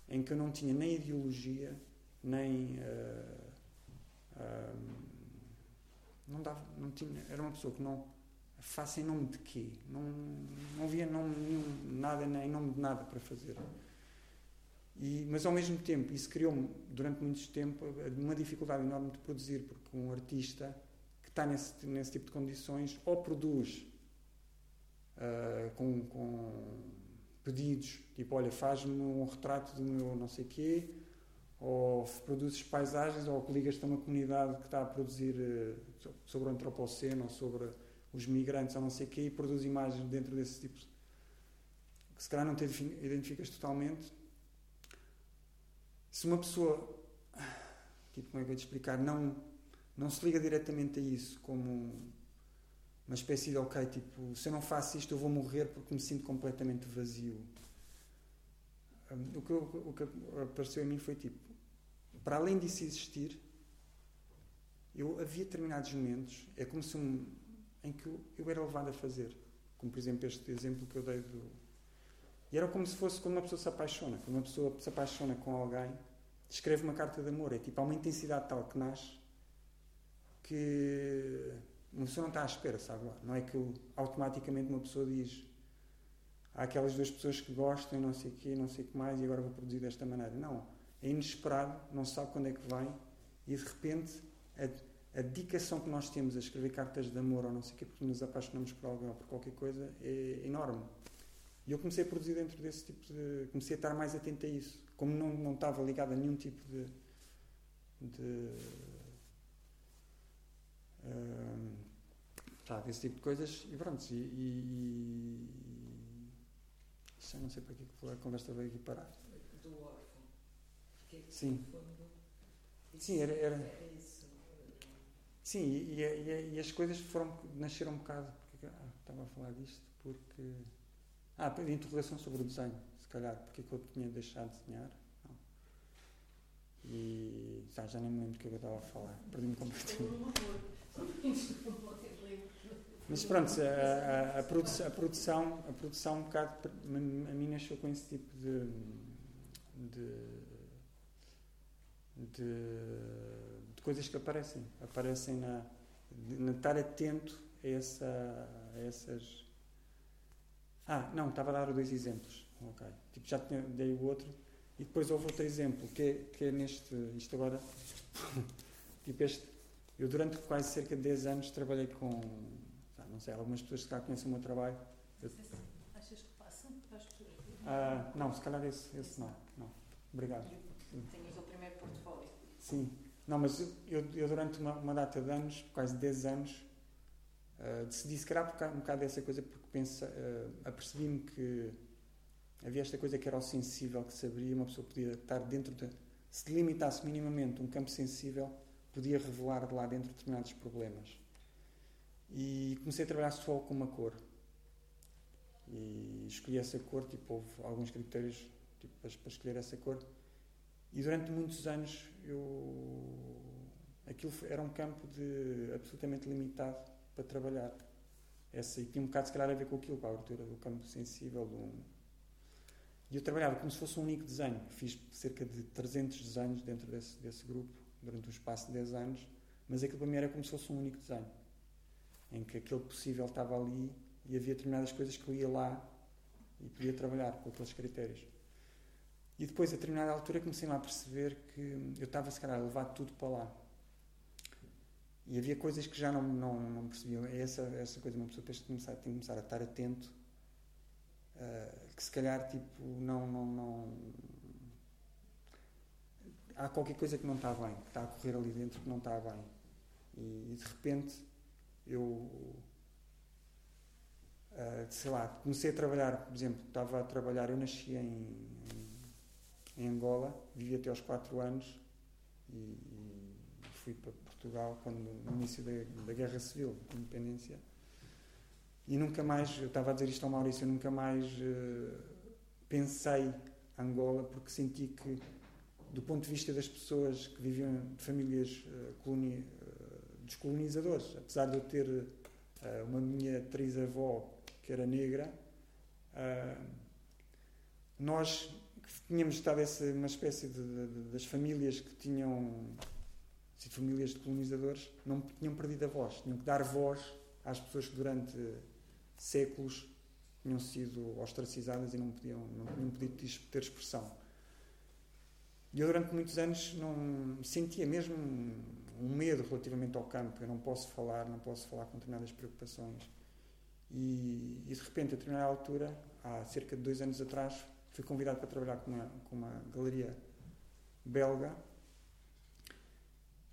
em que eu não tinha nem ideologia, nem. Uh, não dava, não tinha, era uma pessoa que não faça em nome de quê? Não, não havia nome nenhum, nada, nem nome de nada para fazer. E, mas ao mesmo tempo, isso criou-me, durante muito tempo, uma dificuldade enorme de produzir, porque um artista que está nesse, nesse tipo de condições ou produz uh, com, com, pedidos, tipo, olha, faz-me um retrato do meu não sei quê, ou produzes paisagens, ou ligas-te a uma comunidade que está a produzir uh, sobre o antropoceno, ou sobre os migrantes, ou não sei o quê, e produz imagens dentro desse tipo que se calhar não te identificas totalmente. Se uma pessoa, tipo, como é que eu te explicar, não, não se liga diretamente a isso como uma espécie de, ok, tipo, se eu não faço isto eu vou morrer porque me sinto completamente vazio. O que, o que apareceu a mim foi tipo, para além disso existir, eu havia determinados momentos, é como se um, em que eu, eu, era levado a fazer, como por exemplo este exemplo que eu dei do. E era como se fosse quando uma pessoa se apaixona, quando uma pessoa se apaixona com alguém, escreve uma carta de amor, é tipo, há uma intensidade tal que nasce que uma pessoa não está à espera, sabe lá? Não é que automaticamente uma pessoa diz há aquelas duas pessoas que gostam, não sei o quê, não sei o que mais, e agora vou produzir desta maneira. Não é inesperado, não se sabe quando é que vai, e de repente a, a, dedicação que nós temos a escrever cartas de amor ou não sei o quê, porque nos apaixonamos por alguém ou por qualquer coisa, é enorme. E eu comecei a produzir dentro desse tipo de. comecei a estar mais atento a isso. Como não, não estava ligado a nenhum tipo de. de uh, tá, desse tipo de coisas, e pronto. E, e, e não sei para que a conversa veio aqui parar. Sim. Sim, era. era sim, e, e, e, as coisas foram, nasceram um bocado. Porque, ah, estava a falar disto porque. Ah, de interrogação sobre o desenho, se calhar, porque é que eu tinha deixado de desenhar. Não. E tá, já nem me lembro do que eu estava a falar, perdi-me completamente. Mas pronto, a, a, a, produção, a, produção, a produção um bocado, a mim nasceu com esse tipo de, de de, de coisas que aparecem. Aparecem na, na estar atento a, essa, a essas. Ah, não, estava a dar dois exemplos. Ok. Tipo, já tinha, dei o outro. E depois houve outro exemplo, que é, que é neste. Isto agora. tipo, este. Eu, durante quase cerca de 10 anos, trabalhei com. Não sei, algumas pessoas que cá conhecem o meu trabalho. Eu, Achas que passam? Ah, não, se calhar esse, esse não. não. Obrigado. Tenhas o primeiro portfólio. Sim. Não, mas eu, eu durante uma, uma, data de anos, quase 10 anos, uh, decidi se calhar um bocado dessa coisa porque pensa, uh, apercebi-me que havia esta coisa que era o sensível, que se abria, uma pessoa podia estar dentro de. Se delimitasse minimamente um campo sensível, podia revelar de lá dentro determinados problemas. E comecei a trabalhar só com uma cor. E escolhi essa cor, tipo, houve alguns critérios tipo, para, para escolher essa cor. E durante muitos anos eu aquilo era um campo de absolutamente limitado para trabalhar. Essa, e tinha um bocado se calhar a ver com aquilo, com a abertura do campo sensível. Do, e eu trabalhava como se fosse um único desenho. Fiz cerca de 300 desenhos dentro desse, desse grupo, durante um espaço de 10 anos, mas aquilo para mim era como se fosse um único desenho. Em que aquele possível estava ali e havia determinadas coisas que eu ia lá e podia trabalhar com aqueles critérios. E depois, a determinada altura, comecei a perceber que eu estava, se calhar, a levar tudo para lá. E havia coisas que já não, não, não percebiam. É essa, essa coisa, uma pessoa tem que começar a estar atento, uh, que se calhar, tipo, não, não, não... Há qualquer coisa que não está bem, que está a correr ali dentro que não está bem. E, e de repente, eu, uh, sei lá, comecei a trabalhar, por exemplo, estava a trabalhar, eu nasci em, em, Angola, vivi até aos 4 anos e, e, fui para Portugal quando, no início da, da Guerra Civil, da Independência. E nunca mais, eu estava a dizer isto ao Maurício, eu nunca mais uh, pensei Angola porque senti que do ponto de vista das pessoas que viviam de famílias uh, coloni uh, dos colonizadores, apesar de eu ter uh, uma minha trisavó que era negra, nós tínhamos estado essa uma espécie de, de, das famílias que tinham sido famílias de colonizadores não tinham perdido a voz, tinham que dar voz às pessoas que durante séculos tinham sido ostracizadas e não podiam não tinham podido ter expressão. E eu, durante muitos anos, não sentia mesmo um medo relativamente ao campo. Eu não posso falar, não posso falar com determinadas preocupações. E, e de repente, a determinada altura, há cerca de dois anos atrás, fui convidado para trabalhar com uma, com uma galeria belga.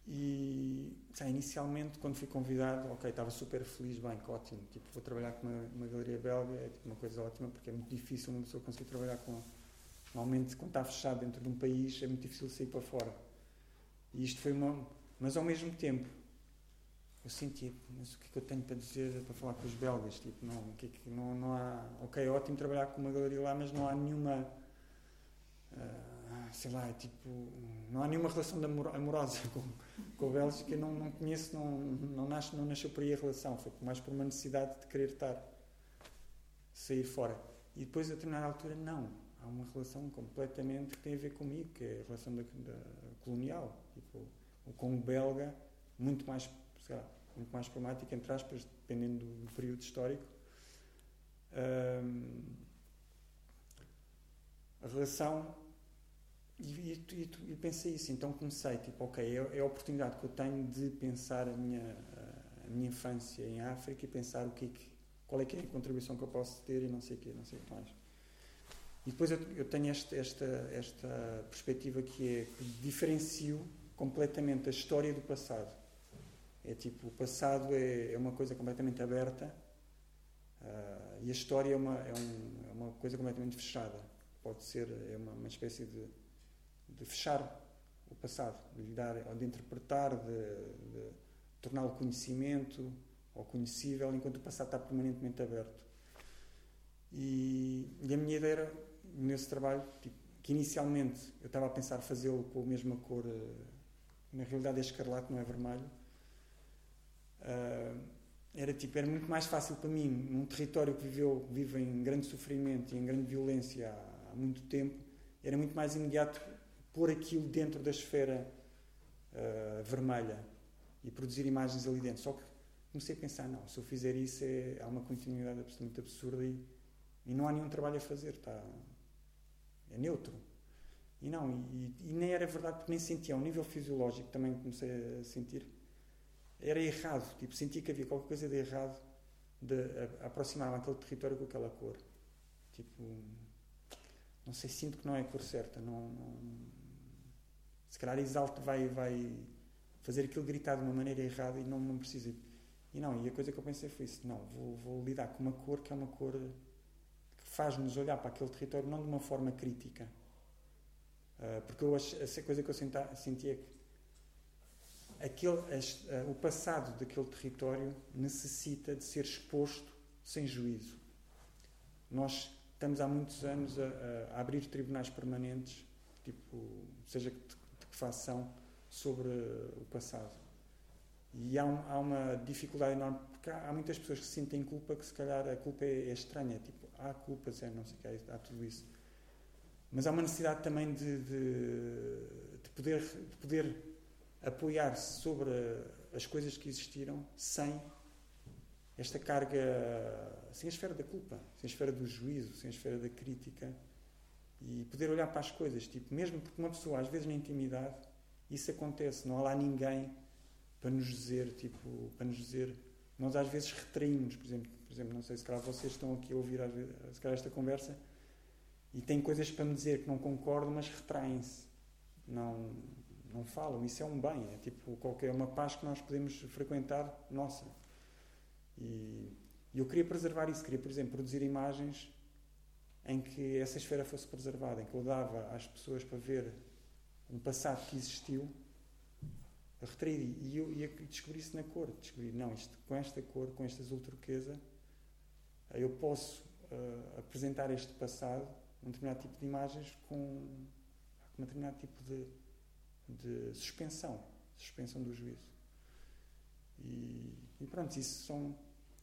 E inicialmente, quando fui convidado, ok, estava super feliz, bem, ótimo. Tipo, vou trabalhar com uma, uma galeria belga, é tipo, uma coisa ótima, porque é muito difícil uma pessoa conseguir trabalhar com Normalmente, quando está fechado dentro de um país, é muito difícil sair para fora. E isto foi uma. Mas ao mesmo tempo, eu sentia, mas o que é que eu tenho para dizer para falar com os belgas? Tipo, não, o que é que, não, não há. Ok, é ótimo trabalhar com uma galeria lá, mas não há nenhuma. Uh, sei lá, tipo. Não há nenhuma relação amorosa com, com a Bélgica. Não, não conheço, não, não, nasce, não nasceu por aí a relação. Foi mais por uma necessidade de querer estar. sair fora. E depois, a determinada altura, não há uma relação completamente que tem a ver comigo, que é a relação da, da colonial. Tipo, o Congo belga, muito mais, lá, muito mais problemático, entre aspas, dependendo do, do período histórico. Um, a relação. E, e, e, pensei isso, então comecei, tipo, ok, é, é, a oportunidade que eu tenho de pensar a minha, a minha infância em África e pensar o que, é que qual é que é a contribuição que eu posso ter e não sei o que, não sei o que mais. E depois eu, eu tenho esta, esta, esta perspectiva que é que diferencio completamente a história do passado. É tipo, o passado é, é uma coisa completamente aberta uh, e a história é uma, é, um, é, uma coisa completamente fechada. Pode ser é uma, uma espécie de, de fechar o passado, de lhe dar, de interpretar, de, de torná-lo conhecimento ou conhecível, enquanto o passado está permanentemente aberto. E, e a minha ideia era nesse trabalho, tipo, que inicialmente eu estava a pensar fazê-lo com a mesma cor, uh, na realidade é escarlate, não é vermelho. Uh, era tipo, era muito mais fácil para mim, num território que viveu, vive em grande sofrimento e em grande violência há, há muito tempo, era muito mais imediato pôr aquilo dentro da esfera uh, vermelha e produzir imagens ali dentro. Só que comecei a pensar, não, se eu fizer isso é, há uma continuidade absolutamente absurda e, e não há nenhum trabalho a fazer, está, é neutro. E não, e, e, nem era verdade porque nem sentia, ao nível fisiológico também comecei a sentir, era errado, tipo, sentia que havia qualquer coisa de errado de aproximar-me àquele território com aquela cor. Tipo, não sei, sinto que não é a cor certa, não, não se calhar exalto vai, vai fazer aquilo gritar de uma maneira errada e não, não precisa. E não, e a coisa que eu pensei foi isso, não, vou, vou lidar com uma cor que é uma cor faz-nos olhar para aquele território não de uma forma crítica. Uh, porque eu essa coisa que eu sentia que aquele, uh, o passado daquele território necessita de ser exposto sem juízo. Nós estamos há muitos anos a, a abrir tribunais permanentes, tipo, seja de, de que façam, sobre o passado. E há, um, há, uma dificuldade enorme, porque há, há, muitas pessoas que sentem culpa que se calhar a culpa é, é estranha. Tipo, há culpas, é, não sei o que, há tudo isso. Mas há uma necessidade também de, de, de poder, de poder apoiar-se sobre as coisas que existiram sem esta carga, sem a esfera da culpa, sem a esfera do juízo, sem a esfera da crítica e poder olhar para as coisas, tipo, mesmo porque uma pessoa às vezes na intimidade isso acontece, não há lá ninguém para nos dizer, tipo, para nos dizer, nós às vezes retraímos, por exemplo, por exemplo, não sei se calhar vocês estão aqui a ouvir se calhar esta conversa e têm coisas para me dizer que não concordam, mas retraem-se. Não, não falam. Isso é um bem. É tipo qualquer uma paz que nós podemos frequentar, nossa. E, eu queria preservar isso, queria, por exemplo, produzir imagens em que essa esfera fosse preservada, em que eu dava às pessoas para ver um passado que existiu retraído. E eu e descobri isso na cor. Descobri, não, isto, com esta cor, com este azul turquesa, eu posso uh, apresentar este passado, um determinado tipo de imagens, com um determinado tipo de, de suspensão suspensão do juízo. E, e pronto, isso são.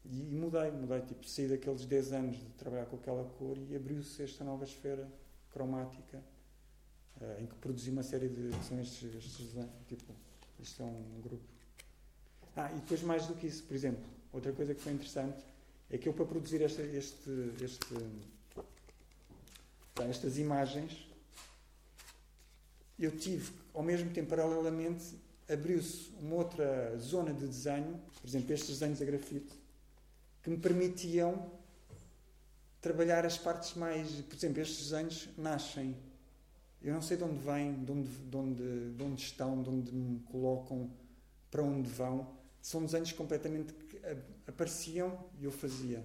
E, mudei, mudei, tipo, saí daqueles 10 anos de trabalhar com aquela cor e abriu-se esta nova esfera cromática uh, em que produzi uma série de. são estes, estes tipo, isto é um grupo. Ah, e depois mais do que isso, por exemplo, outra coisa que foi interessante é que eu para produzir esta, este, este, estas imagens eu tive, ao mesmo tempo, paralelamente, abriu-se uma outra zona de desenho, por exemplo, estes desenhos a grafite, que me permitiam trabalhar as partes mais. Por exemplo, estes desenhos nascem. Eu não sei de onde vêm, de onde, de onde, de onde estão, de onde me colocam, para onde vão. São desenhos completamente que apareciam e eu fazia.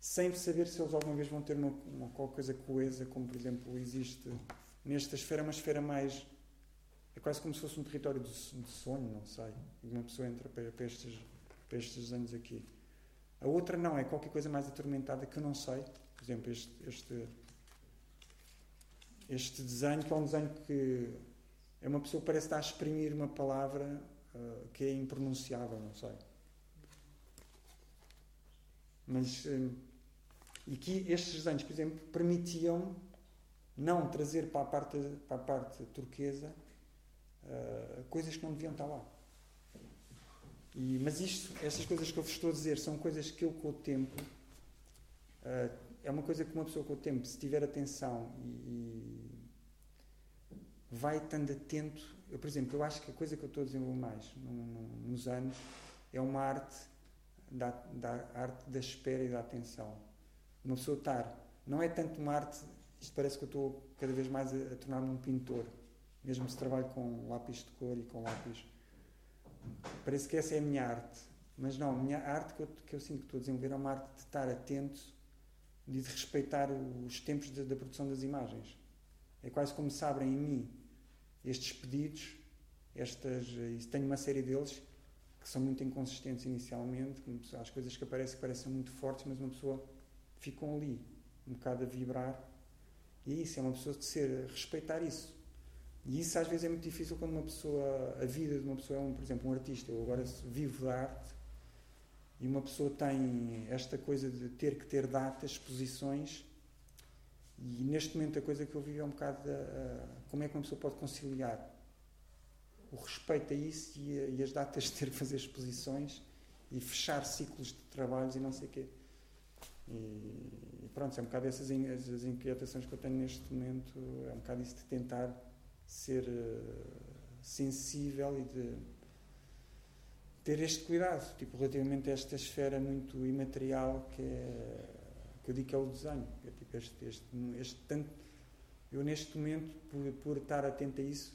Sem saber se eles alguma vez vão ter uma, uma qualquer coisa coesa, como por exemplo existe nesta esfera, uma esfera mais quase como se fosse um território de, de sonho, não sei. Uma pessoa entra para, para, estes, para estes anos aqui. A outra não, é qualquer coisa mais atormentada que eu não sei. Por exemplo, este, este, este desenho, que é um desenho que é uma pessoa que parece estar a exprimir uma palavra uh, que é impronunciável, não sei. Mas. Uh, e que estes desenhos, por exemplo, permitiam não trazer para a parte, para a parte turquesa uh, coisas que não deviam estar lá. E, mas isto, estas coisas que eu vos estou a dizer, são coisas que eu com o tempo, uh, é uma coisa que uma pessoa com o tempo, se tiver atenção e, e vai estando atento, eu, por exemplo, eu acho que a coisa que eu estou a desenvolver mais no, no, nos anos é uma arte da, da arte da espera e da atenção. Uma pessoa estar, não é tanto uma arte, isto parece que eu estou cada vez mais a, a tornar-me um pintor mesmo se trabalho com lápis de cor e com lápis. Parece que essa é a minha arte. Mas não, a minha arte que eu, que eu sinto que estou a desenvolver é uma arte de estar atento e de respeitar os tempos da produção das imagens. É quase como se abrem em mim estes pedidos, estas, tenho uma série deles que são muito inconsistentes inicialmente, as coisas que aparecem parecem muito fortes, mas uma pessoa ficam ali, um bocado a vibrar. E é isso, é uma pessoa de ser, respeitar isso. E isso às vezes é muito difícil quando uma pessoa, a vida de uma pessoa é, um, por exemplo, um artista. Eu agora vivo da arte e uma pessoa tem esta coisa de ter que ter datas, exposições. E neste momento a coisa que eu vivo é um bocado como é que uma pessoa pode conciliar o respeito a isso e, e as datas de ter que fazer exposições e fechar ciclos de trabalhos e não sei o quê. E, e pronto, é um bocado essas as inquietações que eu tenho neste momento, é um bocado isso de tentar ser uh, sensível e de ter este cuidado, tipo, relativamente a esta esfera muito imaterial que é que eu digo que é o desenho. É, tipo, este, este, este tanto, eu neste momento, por, por estar atento a isso,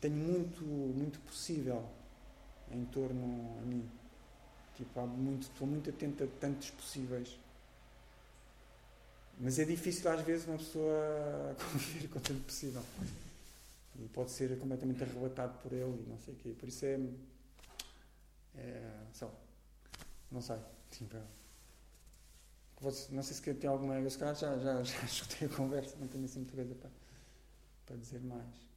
tenho muito, muito possível em torno a mim. Tipo, há muito, estou muito atento a tantos possíveis. Mas é difícil às vezes uma pessoa conviver com tanto possível e pode ser completamente arrebatado por ele e não sei o quê. Por isso é. é só. Não sei. Sim. Não sei se tem alguma. Eu se calhar já, já, já escutei a conversa, não tenho assim muita coisa para, para dizer mais.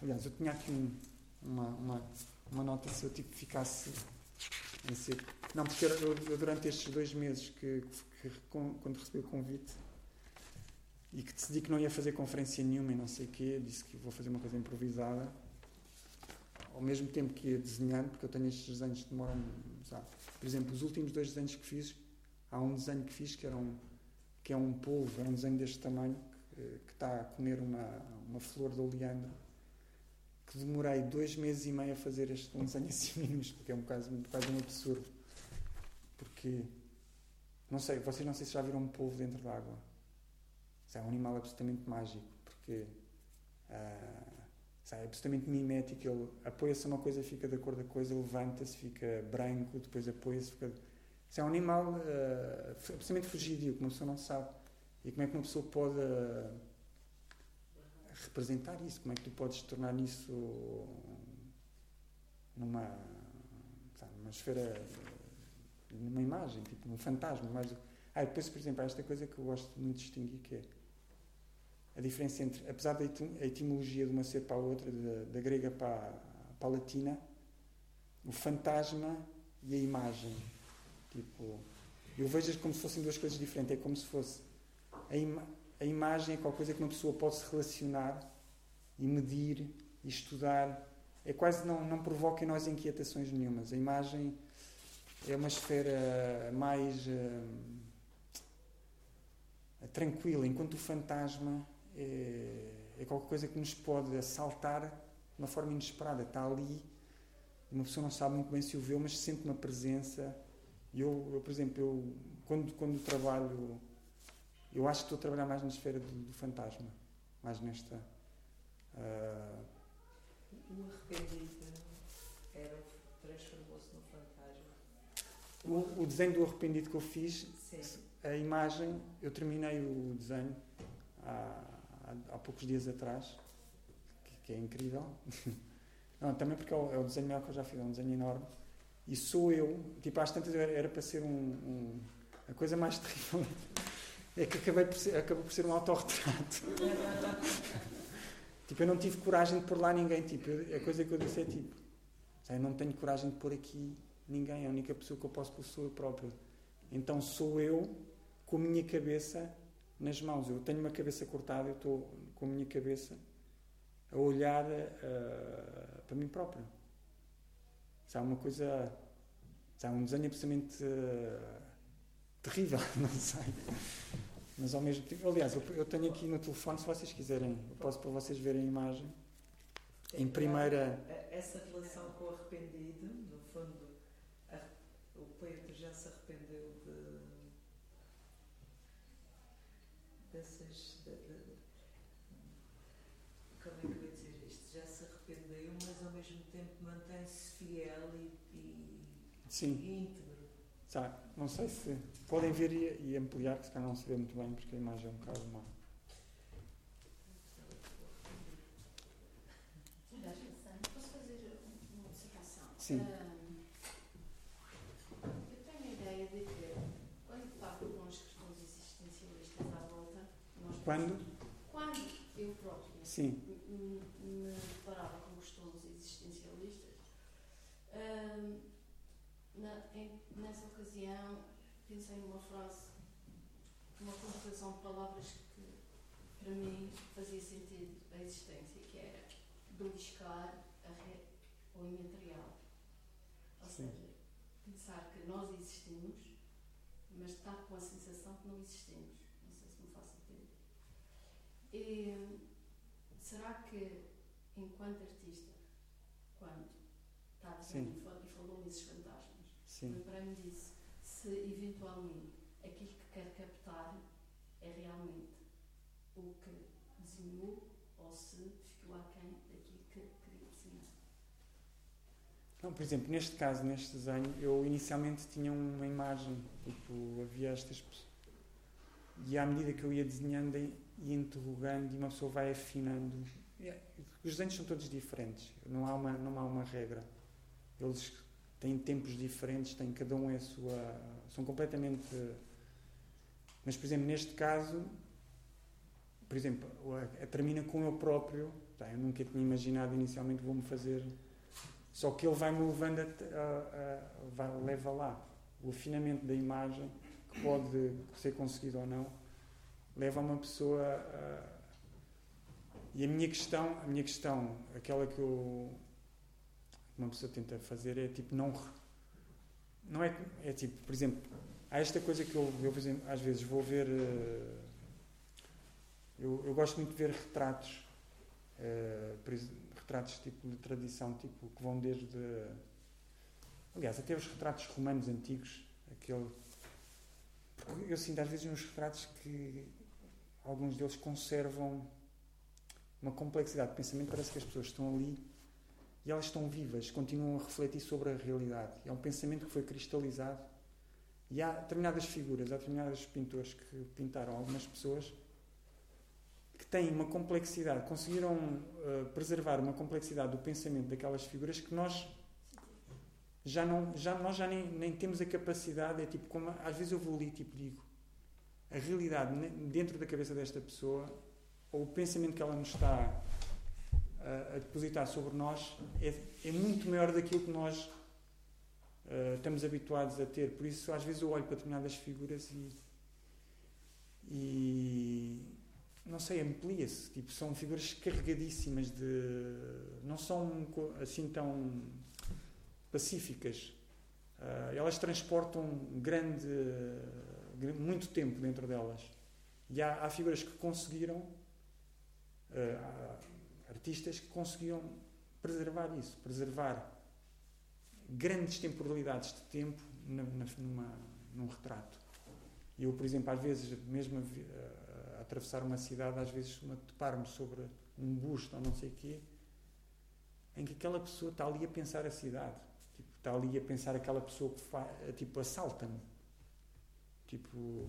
Aliás, eu tinha aqui um, uma, uma, uma nota se eu tipo, ficasse em seco. Não, porque eu, eu, durante estes dois meses que, que, que quando recebi o convite e que decidi que não ia fazer conferência nenhuma e não sei o quê, disse que vou fazer uma coisa improvisada, ao mesmo tempo que ia desenhando, porque eu tenho estes desenhos que demoram, sabe? Por exemplo, os últimos dois desenhos que fiz, há um desenho que fiz que, era um, que é um polvo, é um desenho deste tamanho, que, que está a comer uma, uma flor de oleandro, que demorei dois meses e meio a fazer este um desenho assim minúsculo, porque é um um caso um absurdo. Porque, não sei, vocês não sei se já viram um polvo dentro d'água é um animal absolutamente mágico, porque uh, é absolutamente mimético. Ele apoia-se a uma coisa, fica da cor da coisa, levanta-se, fica branco, depois apoia-se, fica. É um animal uh, absolutamente fugidio, que uma pessoa não sabe. E como é que uma pessoa pode uh, representar isso? Como é que tu podes tornar isso numa, sabe, numa esfera, numa imagem, tipo um fantasma? Mais... Ah, depois, por exemplo, há esta coisa que eu gosto muito de distinguir, que é a diferença entre, apesar da etimologia de uma ser para a outra, da, grega para para a latina, o fantasma e a imagem. Tipo, eu vejo como se fossem duas coisas diferentes. É como se fosse a, ima a imagem é qualquer coisa que uma pessoa pode se relacionar e medir e estudar. É quase não, não provoca em nós inquietações nenhumas. A imagem é uma esfera mais uh, tranquila, enquanto o fantasma é, é qualquer coisa que nos pode assaltar de uma forma inesperada. Está ali, uma pessoa não sabe muito bem se o vê, mas sente uma presença. Eu, eu por exemplo, eu, quando, quando trabalho, eu acho que estou a trabalhar mais na esfera do, do fantasma, mais nesta. Uh... O arrependido era, transformou-se no fantasma. O, o, desenho do arrependido que eu fiz, Sim. a imagem, eu terminei o desenho há, há, poucos dias atrás, que, que é incrível. Não, também porque é o, é o, desenho maior que eu já fiz, é um desenho enorme. E sou eu, tipo, às tantas era, era para ser um, um, A coisa mais terrível é que acabei por ser, acabou por ser um autorretrato. tipo, eu não tive coragem de pôr lá ninguém. Tipo, a coisa que eu disse é tipo, eu não tenho coragem de pôr aqui ninguém. A única pessoa que eu posso pôr sou eu próprio. Então sou eu com a minha cabeça nas mãos. Eu tenho uma cabeça cortada, eu estou com a minha cabeça a olhar uh, para mim próprio. Isso é uma coisa. Isso é um desenho absolutamente uh, terrível, não sei. Mas ao mesmo tempo. Aliás, eu, eu, tenho aqui no telefone, se vocês quiserem, eu posso para vocês verem a imagem. Em primeira. Essa relação com o arrependido, no fundo, a, o poeta já se arrependeu de dessas. De, de, como é que eu ia dizer isto? Já se arrependeu, mas ao mesmo tempo mantém-se fiel e, e, Sim. íntegro. Tá, não sei se podem ver e, e ampliar, que se calhar não se vê muito bem, porque a imagem é um bocado má. Posso fazer uma observação? Sim. Uh, Quando? Quando eu própria Sim. me, me deparava com questões existencialistas, hum, na, em, nessa ocasião pensei numa frase, uma conjugação de palavras que para mim fazia sentido a existência, que era beliscar a re, o imaterial. Ou Sim. seja, pensar que nós existimos, mas estar com a sensação que não existimos. E, será que, enquanto artista, quando está a dizer e falou nesses lembrei-me disso, se eventualmente aquilo que quer captar é realmente o que desenhou ou se ficou aquém daquilo que queria desenhar. Não, por exemplo, neste caso, neste desenho, eu inicialmente tinha uma imagem, tipo, havia estas e à medida que eu ia desenhando e interrogando e uma pessoa vai afinando. Os desenhos são todos diferentes, não há uma, não há uma regra. Eles têm tempos diferentes, têm cada um é a sua. são completamente. Mas, por exemplo, neste caso, por exemplo, termina com eu próprio. Tá, eu nunca tinha imaginado inicialmente vou-me fazer. Só que ele vai-me levando a, a, a, vai, leva lá. O afinamento da imagem, que pode ser conseguido ou não, leva uma pessoa a... e a minha questão a minha questão aquela que eu uma pessoa tenta fazer é tipo não não é é tipo por exemplo há esta coisa que eu, eu exemplo, às vezes vou ver eh, eu, eu gosto muito de ver retratos uh, retratos tipo de tradição tipo que vão desde aliás até os retratos romanos antigos aquele eu sinto às vezes uns retratos que alguns deles conservam uma complexidade de pensamento. Parece que as pessoas estão ali e elas estão vivas, continuam a refletir sobre a realidade. É um pensamento que foi cristalizado E há determinadas figuras, há determinados pintores que pintaram algumas pessoas que têm uma complexidade, conseguiram uh, preservar uma complexidade do pensamento daquelas figuras que nós já não, já, nós já nem, nem temos a capacidade, é tipo, como, às vezes eu vou ali e tipo, digo, a realidade dentro da cabeça desta pessoa, ou o pensamento que ela nos está a, depositar sobre nós, é, é, muito maior daquilo que nós uh, estamos habituados a ter. Por isso, às vezes, eu olho para determinadas figuras e. e não sei, amplia-se. Tipo, são figuras carregadíssimas de. não são assim tão pacíficas. Uh, elas transportam grande, muito tempo dentro delas. E há, há figuras que conseguiram, uh, artistas que conseguiam preservar isso, preservar grandes temporalidades de tempo na, na, numa, num retrato. Eu, por exemplo, às vezes, mesmo a, a, a atravessar uma cidade, às vezes me deparo-me sobre um busto ou não sei o quê, em que aquela pessoa está ali a pensar a cidade está ali a pensar aquela pessoa que tipo, assalta-me. Tipo,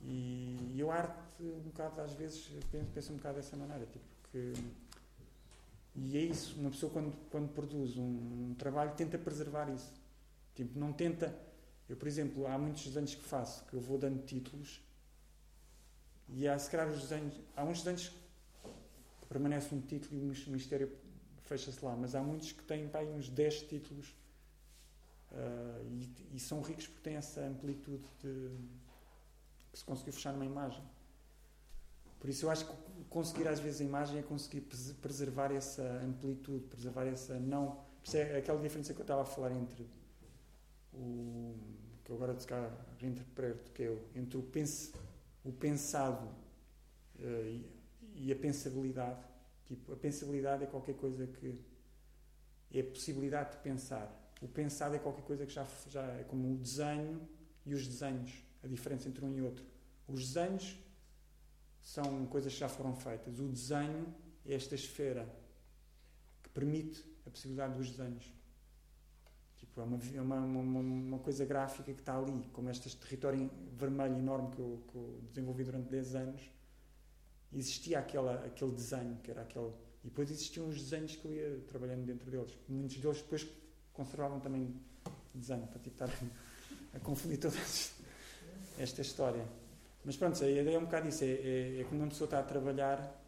e, eu arte, um bocado, às vezes, penso, penso um bocado dessa maneira. Tipo, que, e é isso, uma pessoa quando, quando produz um, um, trabalho tenta preservar isso. Tipo, não tenta. Eu, por exemplo, há muitos desenhos que faço que eu vou dando títulos e há, se calhar, os desenhos. Há uns desenhos que permanece um título e o mistério fecha-se lá, mas há muitos que têm pá, uns 10 títulos Uh, e, e, são ricos porque têm essa amplitude de, que se conseguiu fechar numa imagem. Por isso eu acho que conseguir às vezes a imagem é conseguir preservar essa amplitude, preservar essa não. É aquela diferença que eu estava a falar entre o que eu agora cá reinterpreto, que é o, entre o, pense, o pensado uh, e, e, a pensabilidade. Tipo, a pensabilidade é qualquer coisa que é a possibilidade de pensar o pensado é qualquer coisa que já, já é como o desenho e os desenhos, a diferença entre um e outro. Os desenhos são coisas que já foram feitas. O desenho é esta esfera que permite a possibilidade dos desenhos. Tipo, é uma, é uma, uma, uma, coisa gráfica que está ali, como este território vermelho enorme que eu, que eu desenvolvi durante 10 anos. Existia aquela, aquele desenho, que era aquele. E depois existiam os desenhos que eu ia trabalhando dentro deles. Muitos deles depois conservavam também desenho, para tipo, estar a confundir toda esta história. Mas pronto, a ideia é um bocado isso, é, é, é quando uma pessoa está a trabalhar,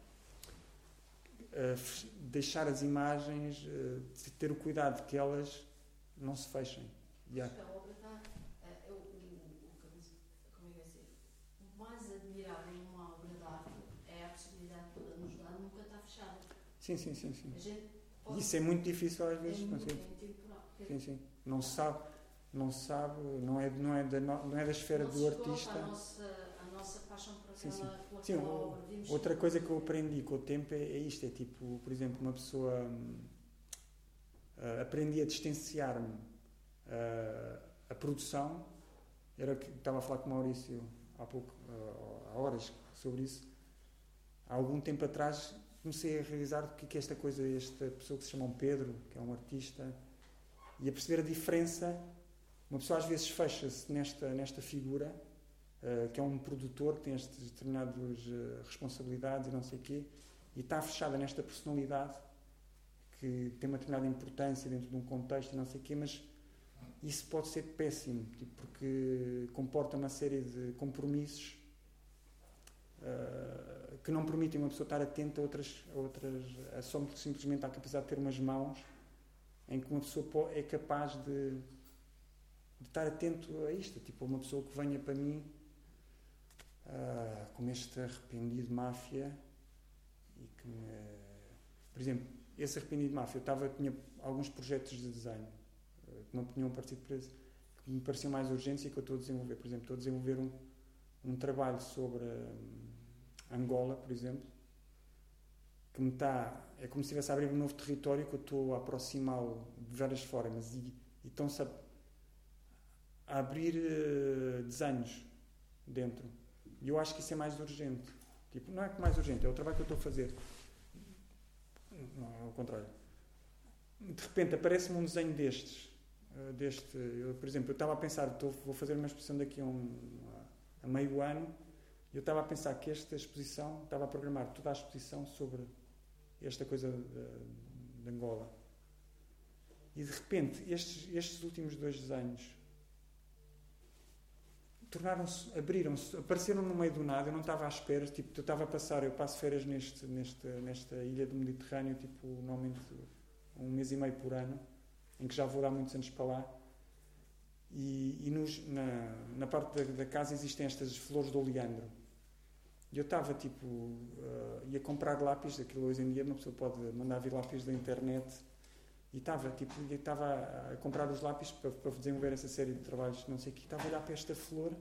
deixar as imagens, ter o cuidado que elas não se fechem. Yeah. A obra está, é, como é que o mais admirável numa obra de arte é a possibilidade que nos dá nunca está fechada. Sim, sim, sim. sim. Isso é muito difícil às vezes. É muito, Sim, sim. Não sabe, não sabe, não é, não é, da, não é da esfera não do artista. A nossa, a nossa paixão por aquela, sim, sim. Por sim, obra. Outra coisa que eu aprendi com o tempo é, é isto, é tipo, por exemplo, uma pessoa uh, aprendi a distanciar-me uh, a produção, era que estava a falar com o Maurício há pouco, uh, há horas sobre isso. Há algum tempo atrás comecei a realizar o que é esta coisa, esta pessoa que se chama um Pedro, que é um artista, e a perceber a diferença. Uma pessoa às vezes fecha-se nesta, nesta figura, uh, que é um produtor, que tem estas determinadas uh, responsabilidades e não sei o quê, e está fechada nesta personalidade que tem uma determinada importância dentro de um contexto e não sei o quê, mas isso pode ser péssimo, tipo, porque comporta uma série de compromissos uh, que não permitem uma pessoa estar atenta a outras, a outras a só simplesmente à capacidade de ter umas mãos em que uma pessoa é capaz de, de estar atento a isto. Tipo, uma pessoa que venha para mim uh, como este arrependido máfia e que me. Por exemplo, esse arrependido máfia, eu estava, tinha alguns projetos de desenho uh, que não tinham partido preso, que me pareciam mais urgentes e que eu estou a desenvolver. Por exemplo, estou a desenvolver um, um trabalho sobre um, Angola, por exemplo, que me está. É como se estivesse a abrir um novo território que eu estou a aproximá-lo de várias formas e, e estão-se a, a, abrir uh, desenhos dentro. E eu acho que isso é mais urgente. Tipo, não é que mais urgente, é o trabalho que eu estou a fazer. Não, é ao contrário. De repente aparece-me um desenho destes, uh, deste. Eu, por exemplo, eu estava a pensar, estou, vou fazer uma exposição daqui a, um, a meio ano, e eu estava a pensar que esta exposição, estava a programar toda a exposição sobre esta coisa de, de Angola. E de repente, estes, estes últimos dois anos tornaram-se, abriram-se, apareceram no meio do nada, eu não estava à espera, tipo, eu estava a passar, eu passo férias neste, neste, nesta ilha do Mediterrâneo, tipo, normalmente um mês e meio por ano, em que já vou dar muitos anos para lá, e, e nos, na, na parte da, da, casa existem estas flores de oleandro. E eu estava, tipo, uh, ia comprar lápis, aquilo hoje em dia uma pessoa pode mandar vir lápis da internet, e estava, tipo, estava a comprar os lápis para, para desenvolver essa série de trabalhos, não sei o que, estava a olhar para esta flor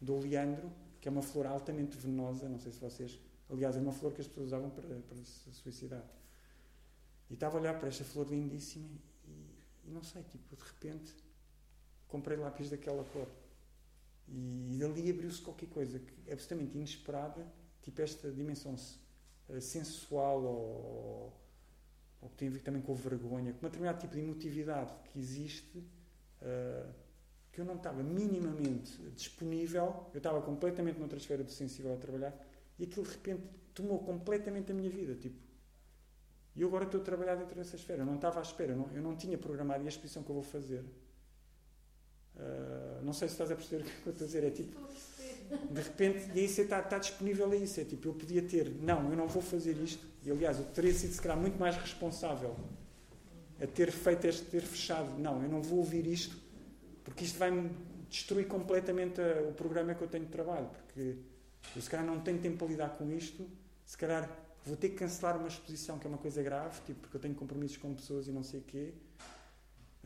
do oleandro, que é uma flor altamente venenosa, não sei se vocês. Aliás, é uma flor que as pessoas usavam para, para se suicidar. E estava a olhar para esta flor lindíssima e, e não sei, tipo, de repente comprei lápis daquela cor. E, e dali abriu-se qualquer coisa que é absolutamente inesperada, tipo esta dimensão uh, sensual ou ou que tem a ver também com vergonha, com um determinado tipo de emotividade que existe, uh, que eu não estava minimamente disponível, eu estava completamente noutra esfera do sensível a trabalhar, e aquilo de repente tomou completamente a minha vida. Tipo, e eu agora estou a trabalhar dentro dessa esfera. Eu não estava à espera, eu não, eu não tinha programado e a exposição que eu vou fazer. Uh, não sei se estás a perceber o que eu estou a dizer. É tipo, de repente, e aí você está, está disponível a isso. É tipo, eu podia ter, não, eu não vou fazer isto. E aliás, eu teria sido, se calhar, muito mais responsável a ter feito este, ter fechado. Não, eu não vou ouvir isto, porque isto vai-me destruir completamente a, o programa que eu tenho de trabalho. Porque eu, se calhar, não tenho tempo para lidar com isto. Se calhar, vou ter que cancelar uma exposição, que é uma coisa grave, tipo, porque eu tenho compromissos com pessoas e não sei o quê.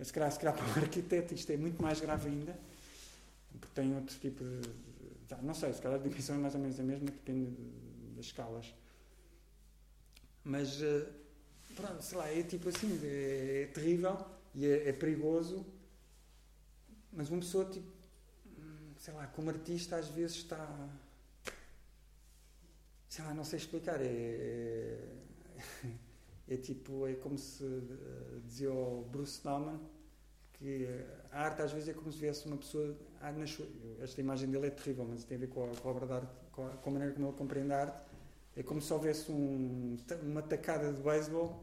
Se calhar, se calhar para um arquiteto isto é muito mais grave ainda, porque tem outro tipo de não sei, se calhar a dimensão é mais ou menos a mesma, depende das escalas. Mas, eh, pronto, sei lá, é tipo assim, é, é terrível e é, é, perigoso, mas uma pessoa, tipo, sei lá, como artista, às vezes está. Sei lá, não sei explicar, é. é, é tipo, é como se eh, dizia o Bruce Nauman que a arte às vezes é como se viesse uma pessoa. Esta imagem dele é terrível, mas tem a ver com a, com a obra de arte, com a, com a maneira como ele compreende a arte. É como se houvesse um, uma tacada de beisebol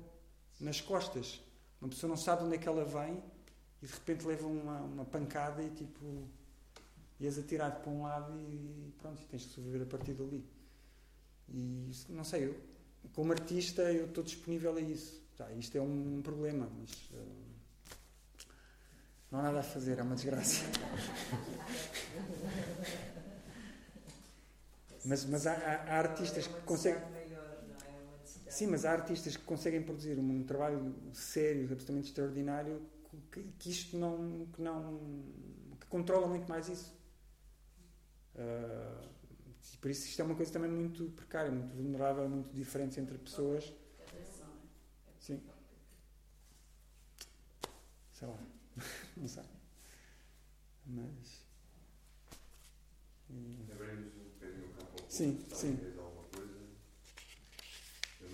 nas costas. Uma pessoa não sabe onde é que ela vem e de repente leva uma, uma pancada e tipo. e és atirado para um lado e pronto, tens que sobreviver a partir dali. E não sei, eu, como artista eu estou disponível a isso. Já, isto é um problema, mas. Uh, não há nada a fazer, é uma desgraça. mas mas há, há, artistas que conseguem. Sim, mas há artistas que conseguem produzir um trabalho sério, absolutamente extraordinário, que, que isto não. que não. que controla muito mais isso. Uh, por isso isto é uma coisa também muito precária, muito vulnerável, muito diferente entre pessoas. Sim. Sei lá. não sei. Mas. Abrimos um bocadinho o campo Sim, sim.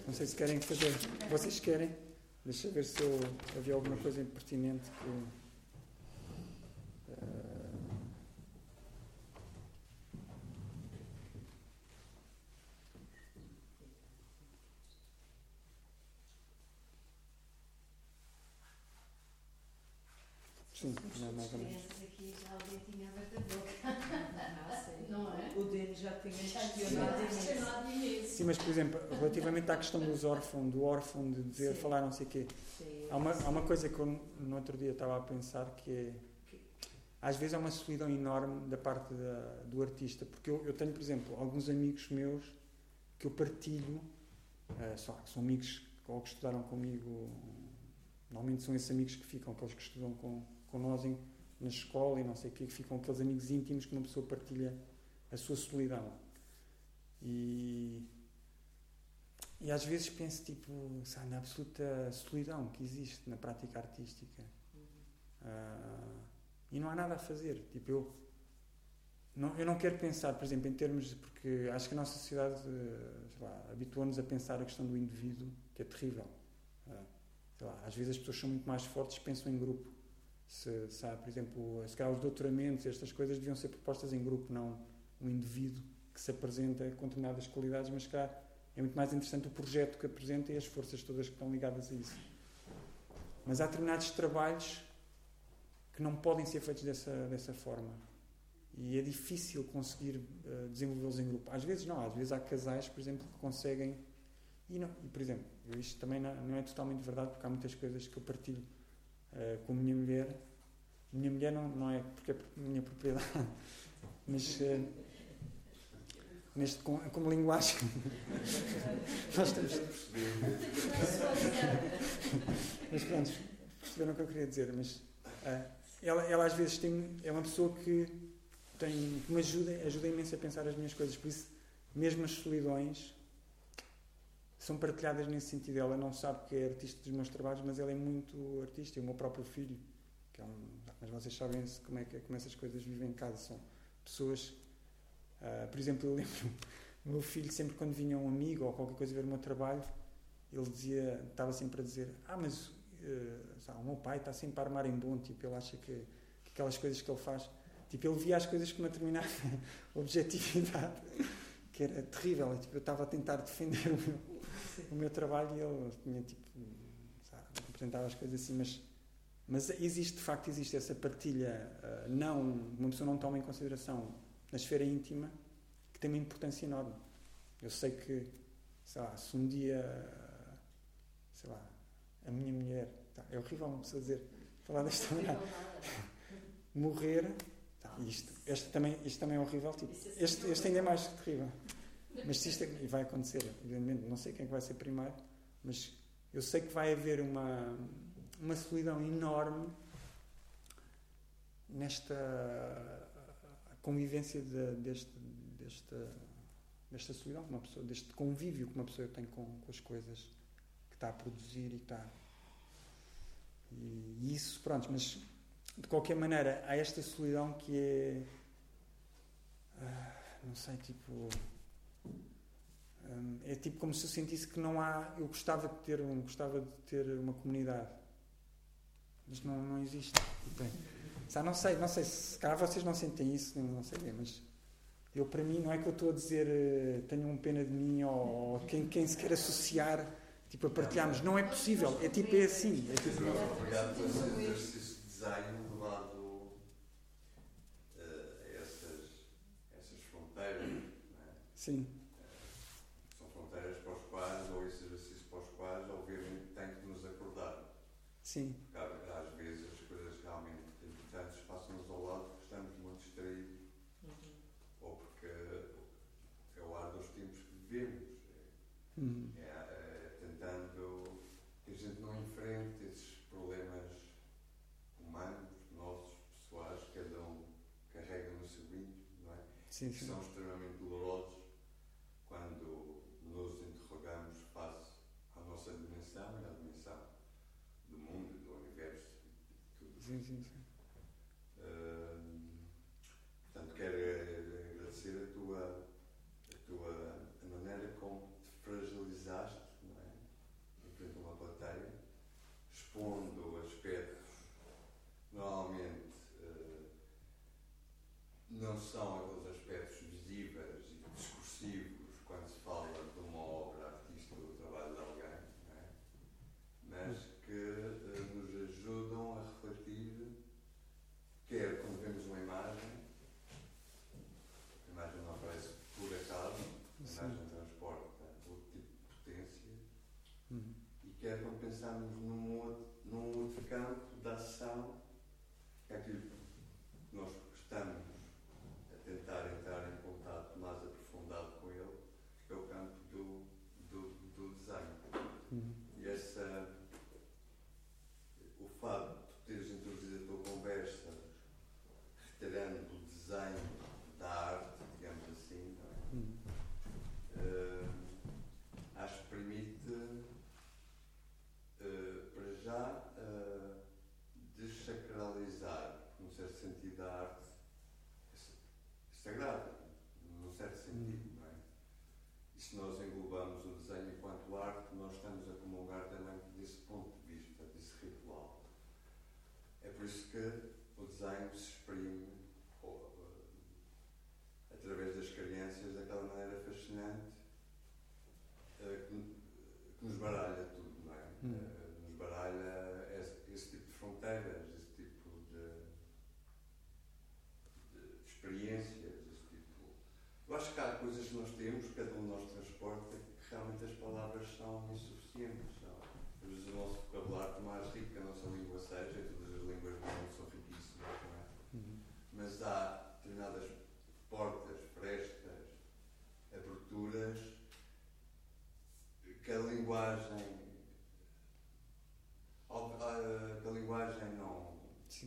Não sei se querem fazer. Vocês querem? Deixa eu ver se eu, havia alguma coisa pertinente que. Uh, Sim, não, mais ou menos. aqui já alguém tinha aberto a boca. Não, é? O dele já tinha questionado imenso. Sim, mas por exemplo, relativamente à questão dos órfãos, do órfão, de dizer, Sim. falar não sei o quê, Sim, há, uma, há uma coisa que eu no outro dia estava a pensar que é. Às vezes há uma solidão enorme da parte da, do artista, porque eu, eu tenho, por exemplo, alguns amigos meus que eu partilho, uh, só, que são amigos ou que estudaram comigo, normalmente são esses amigos que ficam, aqueles que estudam com, com nós em, na escola e não sei o quê, que ficam aqueles amigos íntimos que uma pessoa partilha a sua solidão. E, e às vezes penso, tipo, sabe, na absoluta solidão que existe na prática artística. Uh, e não há nada a fazer. Tipo, eu não, eu não quero pensar, por exemplo, em termos de. Porque acho que a nossa sociedade habituou-nos a pensar a questão do indivíduo, que é terrível. Uh, lá, às vezes as pessoas são muito mais fortes, pensam em grupo Se, há, por exemplo, se calhar os doutoramentos, estas coisas deviam ser propostas em grupo, não um indivíduo que se apresenta com determinadas qualidades, mas calhar é muito mais interessante o projeto que apresenta e as forças todas que estão ligadas a isso. Mas há determinados trabalhos que não podem ser feitos dessa, dessa forma. E é difícil conseguir uh, desenvolvê-los em grupo. Às vezes não, às vezes há casais, por exemplo, que conseguem. E, não, e por exemplo, isto também não, é totalmente verdade, porque há muitas coisas que eu partilho uh, com a minha mulher. Minha mulher não, não é porque é minha propriedade, mas uh, neste, com, como linguagem. nós temos. mas pronto, perceberam o que eu queria dizer. Mas ela, ela às vezes tem, é uma pessoa que tem, que me ajuda, ajuda imenso a pensar as minhas coisas. Por isso, mesmo as solidões são partilhadas nesse sentido. Ela não sabe que é artista dos meus trabalhos, mas ela é muito artista. E o meu próprio filho, que é um, mas vocês sabem como é que como essas coisas vivem em casa. São pessoas, uh, por exemplo, eu lembro, o meu filho sempre quando vinha um amigo ou qualquer coisa ver o meu trabalho, ele dizia, estava sempre a dizer, ah, mas uh, sabe, o meu pai está sempre a armar em bom, tipo, ele acha que, que aquelas coisas que ele faz Tipo, ele via as coisas com uma determinada objetividade que era terrível. Tipo, eu estava a tentar defender o meu, o meu trabalho e ele tinha, tipo, sabe, apresentava as coisas assim, mas, mas existe, de facto, existe essa partilha, uh, não, uma pessoa não toma em consideração na esfera íntima, que tem uma importância enorme. Eu sei que, sei lá, se um dia, sei lá, a minha mulher, tá, é horrível uma pessoa dizer, falar desta maneira, morrer, isto, este, também, isto também é horrível. Tipo, este, este ainda é mais terrível. Mas se isto é, vai acontecer, evidentemente, não sei quem é que vai ser primeiro, mas eu sei que vai haver uma, uma solidão enorme nesta convivência de, deste, desta, desta solidão, uma pessoa, deste convívio que uma pessoa tem com, com as coisas que está a produzir e está. E, e isso, pronto, mas de qualquer maneira, há esta solidão que é. Uh, não sei, tipo. Um, é tipo como se eu sentisse que não há. Eu gostava de ter, um, gostava de ter uma comunidade. Mas não, não existe. Bem, sabe, não sei, não sei se calhar vocês não sentem isso, não, sei bem, mas eu para mim não é que eu estou a dizer uh, tenham pena de mim ou, ou quem, quem se quer associar tipo a partilharmos. Não é possível. É tipo é assim. É tipo, Obrigado por esse exercício de design Sim. São fronteiras para os quais, ou esse exercício para os quais, obviamente, tem que nos acordar. Sim. Porque às vezes as coisas realmente importantes passam-nos ao lado porque estamos muito distraídos. Uhum. Ou porque é o ar dos tempos que vivemos. Uhum. É, é, tentando que a gente não enfrente esses problemas humanos, nossos, pessoais, cada um carrega no seu íntimo, não é? Sim, sim. São extremamente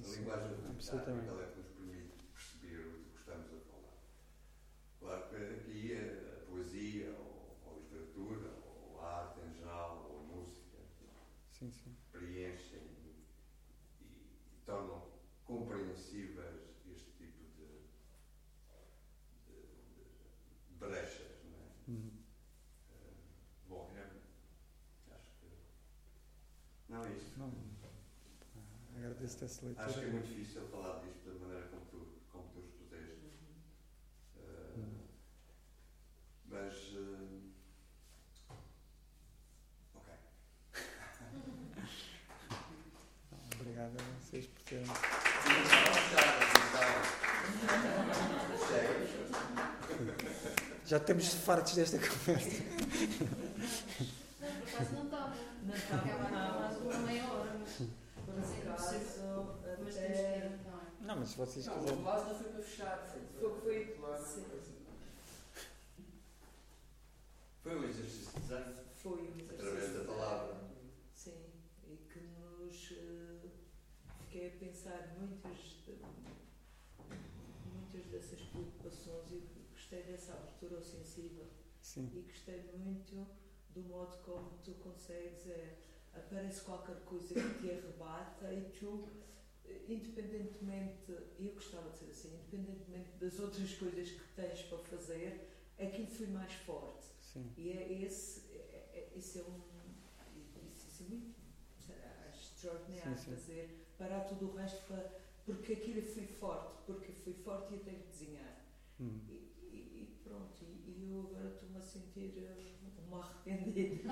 Sim, a linguagem democrática é que nos permite perceber o que estamos a falar. Claro que aqui a poesia, ou, ou a literatura, ou a arte em geral, sim, sim. preenchem e, e, e, tornam compreensíveis este tipo de, de, de brechas. Não é? Uhum. Uh, bom, é, acho que. Não é isso. Não, agradeço-te essa leitura. Acho que é muito difícil falar disto da maneira como tu, como tu expuseste. Uh, uhum. Mas. Uh, Obrigado a vocês por terem. Já estamos fartos desta conversa. Não, por acaso não estava. Não estava. mais uma meia hora, mas. Por acaso, mas até... Não, mas se vocês quiserem. Não, o vaso não foi para fechar. Foi, foi, foi, foi um exercício de design. Foi um exercício. Através da palavra. fiquei a pensar muitas, muitas dessas preocupações e gostei dessa abertura sensível. Sim. E gostei muito do modo como tu consegues, é, aparece qualquer coisa que te arrebata e tu, independentemente, eu gostava de ser assim, independentemente das outras coisas que tens para fazer, aquilo foi mais forte. Sim. E é esse, é, é, esse é um. Isso é muito extraordinário fazer parar tudo o resto para, porque aquilo foi forte, porque foi forte e eu tenho que desenhar. Hum. E, e, pronto, e, e eu agora estou-me a sentir uh, uma arrependida.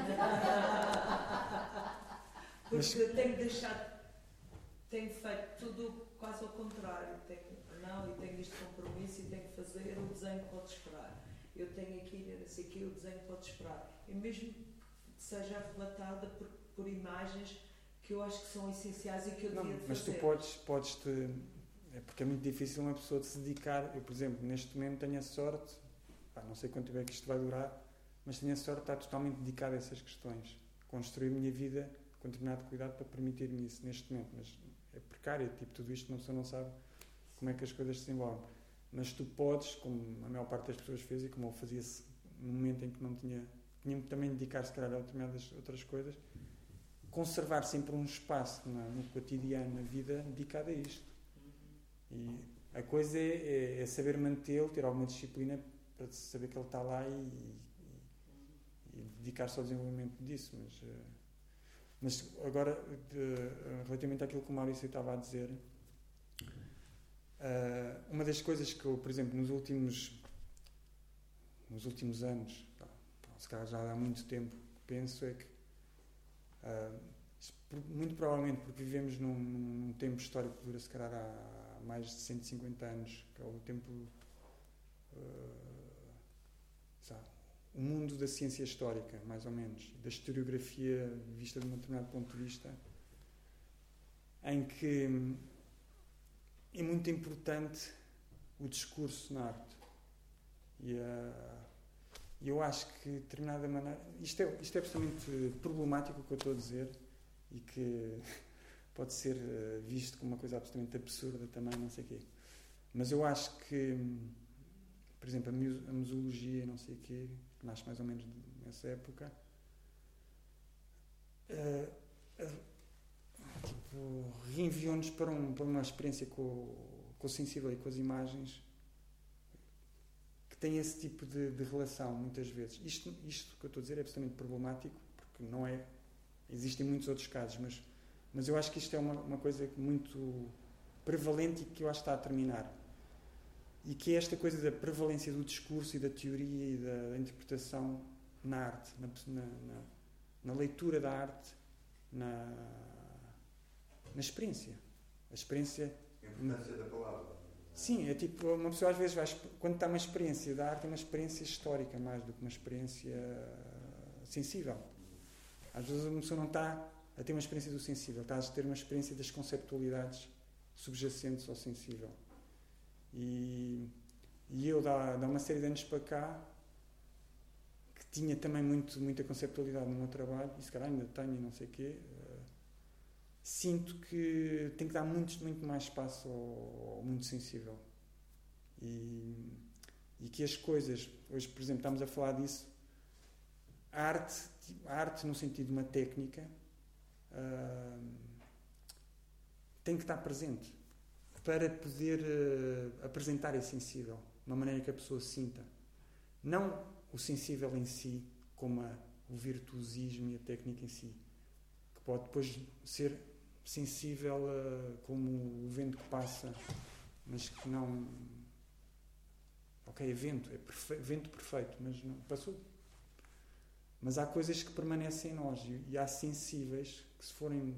porque Mas... eu tenho deixado, tenho feito tudo quase ao contrário. Tenho, não, e tenho este compromisso e tenho que fazer, o desenho pode esperar. Eu tenho aqui, não sei o que, o desenho pode esperar. E mesmo que seja arrebatada por, por imagens que eu acho que são essenciais e que eu não, devia mas fazer. Mas tu podes, podes te. É porque é muito difícil uma pessoa se dedicar. Eu, por exemplo, neste momento tenho a sorte, pá, não sei quanto tempo é que isto vai durar, mas tenho a sorte de estar totalmente dedicado a essas questões. Construir a minha vida com determinado cuidado para permitir-me isso neste momento. Mas é precário, tipo, tudo isto uma pessoa não sabe como é que as coisas se desenvolvem. Mas tu podes, como a maior parte das pessoas fez e como eu fazia-se no momento em que não tinha. Tinha-me também dedicar, se calhar, a determinadas outras coisas conservar sempre um espaço no, no cotidiano, na vida, dedicado a isto. E a coisa é, é, é saber mantê-lo, ter alguma disciplina para saber que ele está lá e, e, e dedicar-se ao desenvolvimento disso. Mas, uh, mas agora, de, uh, relativamente àquilo que o Maurício estava a dizer, uh, uma das coisas que eu, por exemplo, nos últimos, nos últimos anos, se calhar já há muito tempo, penso é que Uh, muito provavelmente porque vivemos num, num, tempo histórico que dura se calhar há mais de 150 anos, que é o tempo. O mundo da ciência histórica, mais ou menos, da historiografia vista de um determinado ponto de vista, em que é muito importante o discurso na arte. E a e eu acho que, de determinada maneira. Isto é, isto é absolutamente problemático o que eu estou a dizer e que pode ser eh, visto como uma coisa absolutamente absurda também, não sei o quê. Mas eu acho que, por exemplo, a museologia, não sei o quê, que nasce mais ou menos nessa época, uh, uh, tipo, reenviou-nos para, um, para uma experiência com, com o sensível e com as imagens que têm esse tipo de, de, relação, muitas vezes. Isto, isto que eu estou a dizer é absolutamente problemático, porque não é. Existem muitos outros casos, mas Mas eu acho que isto é uma, uma coisa muito prevalente e que eu acho que está a terminar. E que é esta coisa da prevalência do discurso e da teoria e da, interpretação na arte, na, na, na, leitura da arte, na, na experiência. A experiência. A importância da palavra. Sim, é tipo, uma pessoa às vezes vai, quando está uma experiência da arte, é uma experiência histórica mais do que uma experiência sensível. Às vezes uma pessoa não está a ter uma experiência do sensível, está a ter uma experiência das conceptualidades subjacentes ao sensível. E, e eu, dá, dá uma série de anos para cá, que tinha também muito, muita conceptualidade no meu trabalho, e se calhar ainda tenho e não sei o quê, uh, sinto que tenho que dar muito, muito mais espaço ao, ao mundo sensível. E, e que as coisas, hoje, por exemplo, estamos a falar disso, a arte, a arte no sentido de uma técnica, uh, tem que estar presente para poder uh, apresentar esse sensível, de uma maneira que a pessoa sinta. Não o sensível em si, como a, o virtuosismo e a técnica em si, que pode depois ser sensível uh, como o vento que passa, mas que não. Ok, é vento, é perfe... vento perfeito, mas não passou. Mas há coisas que permanecem em nós e, e há sensíveis que, se forem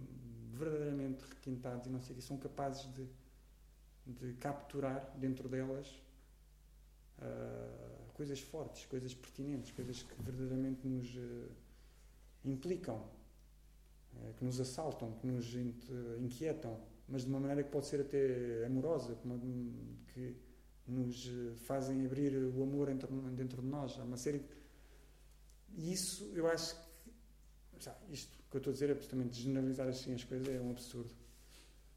verdadeiramente requintados e não sei o que, são capazes de de capturar dentro delas uh, coisas fortes, coisas pertinentes, coisas que verdadeiramente nos uh, implicam, uh, que nos assaltam, que nos inquietam, mas de uma maneira que pode ser até amorosa, que nos fazem abrir o amor dentro de nós. Há uma série. E isso, eu acho que. Já, isto que eu estou a dizer é absolutamente generalizar assim as coisas é um absurdo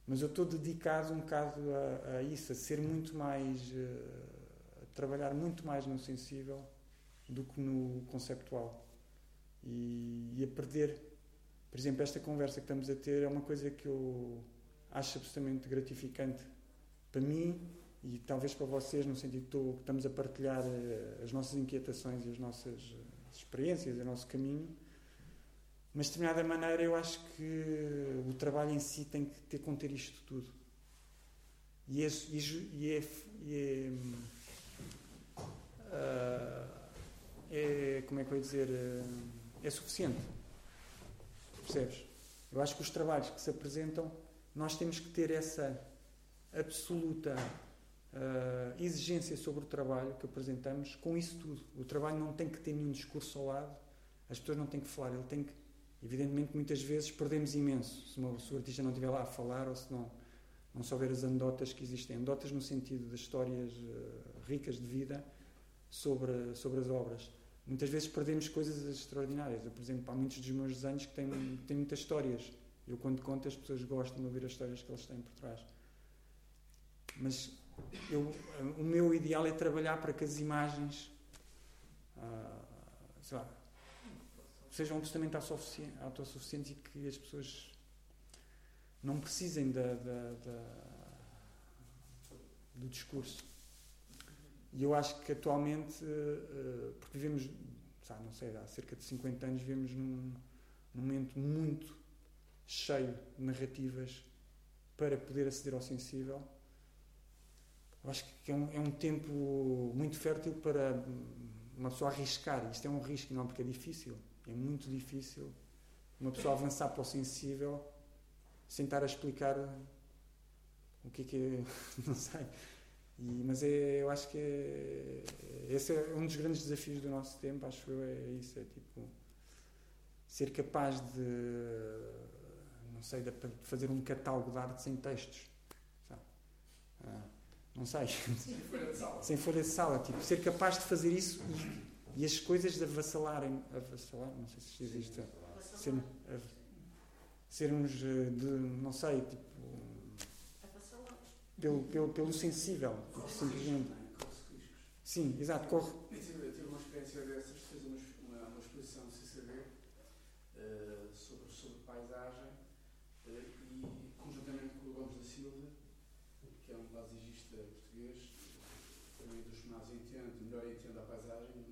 mas eu estou dedicado um bocado a, a isso, a ser muito mais. Eh, a trabalhar muito mais no sensível do que no conceptual. E, e, a perder. Por exemplo, esta conversa que estamos a ter é uma coisa que eu acho absolutamente gratificante para mim e talvez para vocês, no sentido que estamos a partilhar eh, as nossas inquietações e as nossas experiências, o nosso caminho mas de determinada maneira eu acho que o trabalho em si tem que ter conter isto tudo. E é, e é, e é, uh, é, como é que eu ia dizer, uh, é suficiente. Percebes? Eu acho que os trabalhos que se apresentam, nós temos que ter essa absoluta uh, exigência sobre o trabalho que apresentamos com isso tudo. O trabalho não tem que ter nenhum discurso ao lado, as pessoas não têm que falar, ele tem que Evidentemente, muitas vezes perdemos imenso se, uma, se o artista não estiver lá a falar ou se não, não souber as anedotas que existem. Anedotas no sentido das histórias uh, ricas de vida sobre, sobre as obras. Muitas vezes perdemos coisas extraordinárias. Eu, por exemplo, há muitos dos meus desenhos que têm, têm muitas histórias. Eu, quando conto, as pessoas gostam de ouvir as histórias que eles têm por trás. Mas eu, o meu ideal é trabalhar para que as imagens. Uh, sei lá, sejam absolutamente autossuficientes e que as pessoas não precisem da, da, da, do discurso. E eu acho que atualmente, eh, porque vivemos, sabe, não sei, há cerca de 50 anos, vivemos num, num momento muito cheio de narrativas para poder aceder ao sensível. Eu acho que é um, é um tempo muito fértil para uma pessoa arriscar. Isto é um risco, não, porque é difícil. É muito difícil uma pessoa avançar para o sensível sem estar a explicar o que é que é, não sei. E, mas é, eu acho que é, esse é um dos grandes desafios do nosso tempo, acho eu, é isso, é tipo ser capaz de não sei, de fazer um catálogo de arte sem textos. Ah, não sei. Sem folha de sala. sem folha de sala, tipo, ser capaz de fazer isso e e as coisas de avassalarem, avassalar, não sei se existe, ser, sermos eh, de, não sei, tipo, pelo, pelo, pelo sensível, simplesmente. Sim, exato, corre. Eu tive, uma experiência dessas, fiz uma, uma, exposição no CCB uh, eh, sobre, sobre paisagem uh, e conjuntamente com o Gomes da Silva, que é um paisagista português, também dos que mais entende, melhor entende a paisagem,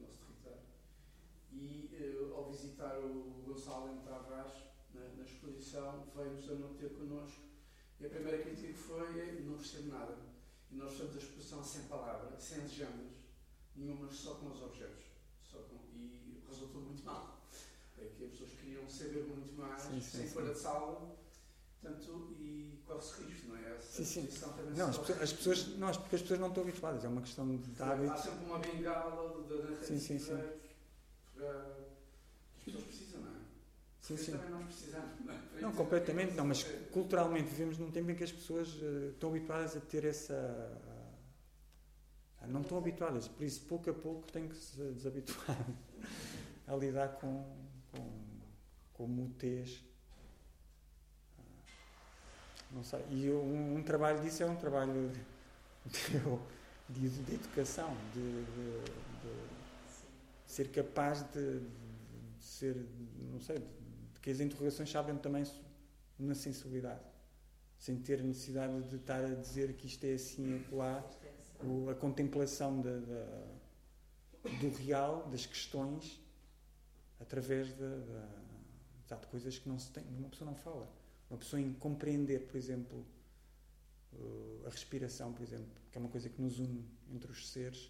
e uh, ao visitar o Gonçalo em Tavares, na, na exposição, veio-nos a não ter connosco. E a primeira crítica foi é não percebo nada. E nós fizemos a exposição sem palavras, sem legendas, nenhuma, só com os objetos. Só com, e resultou muito mal. É que as pessoas queriam saber muito mais, Sim, sim, sem fora de sala, portanto, e corre-se risco, não é? Essa Sim, sim. Não, as, as pessoas, não, as pessoas não estão habituadas, é uma questão de hábito. Há sempre uma bengala da narrativa Sim, sim, sim. para que as pessoas precisam, não é? Sim, sim. Também precisamos, não é? Não, completamente não, mas culturalmente vivemos num tempo em que as pessoas eh, estão habituadas a ter essa. ah, não estão habituadas, por isso pouco a pouco têm que se desabituar a lidar com, com, com mutez. Ah, Não sei. E um, um trabalho disso é um trabalho de, de, de educação, de, de- ser capaz de, de ser, não sei, que as interrogações se abrem também na sensibilidade, sem ter necessidade de estar a dizer que isto é assim e lá, a contemplação da, da- do real, das questões, através de coisas que não se tem, uma pessoa não fala. Uma pessoa em compreender, por exemplo, uh, a respiração, por exemplo, que é uma coisa que nos une entre os seres,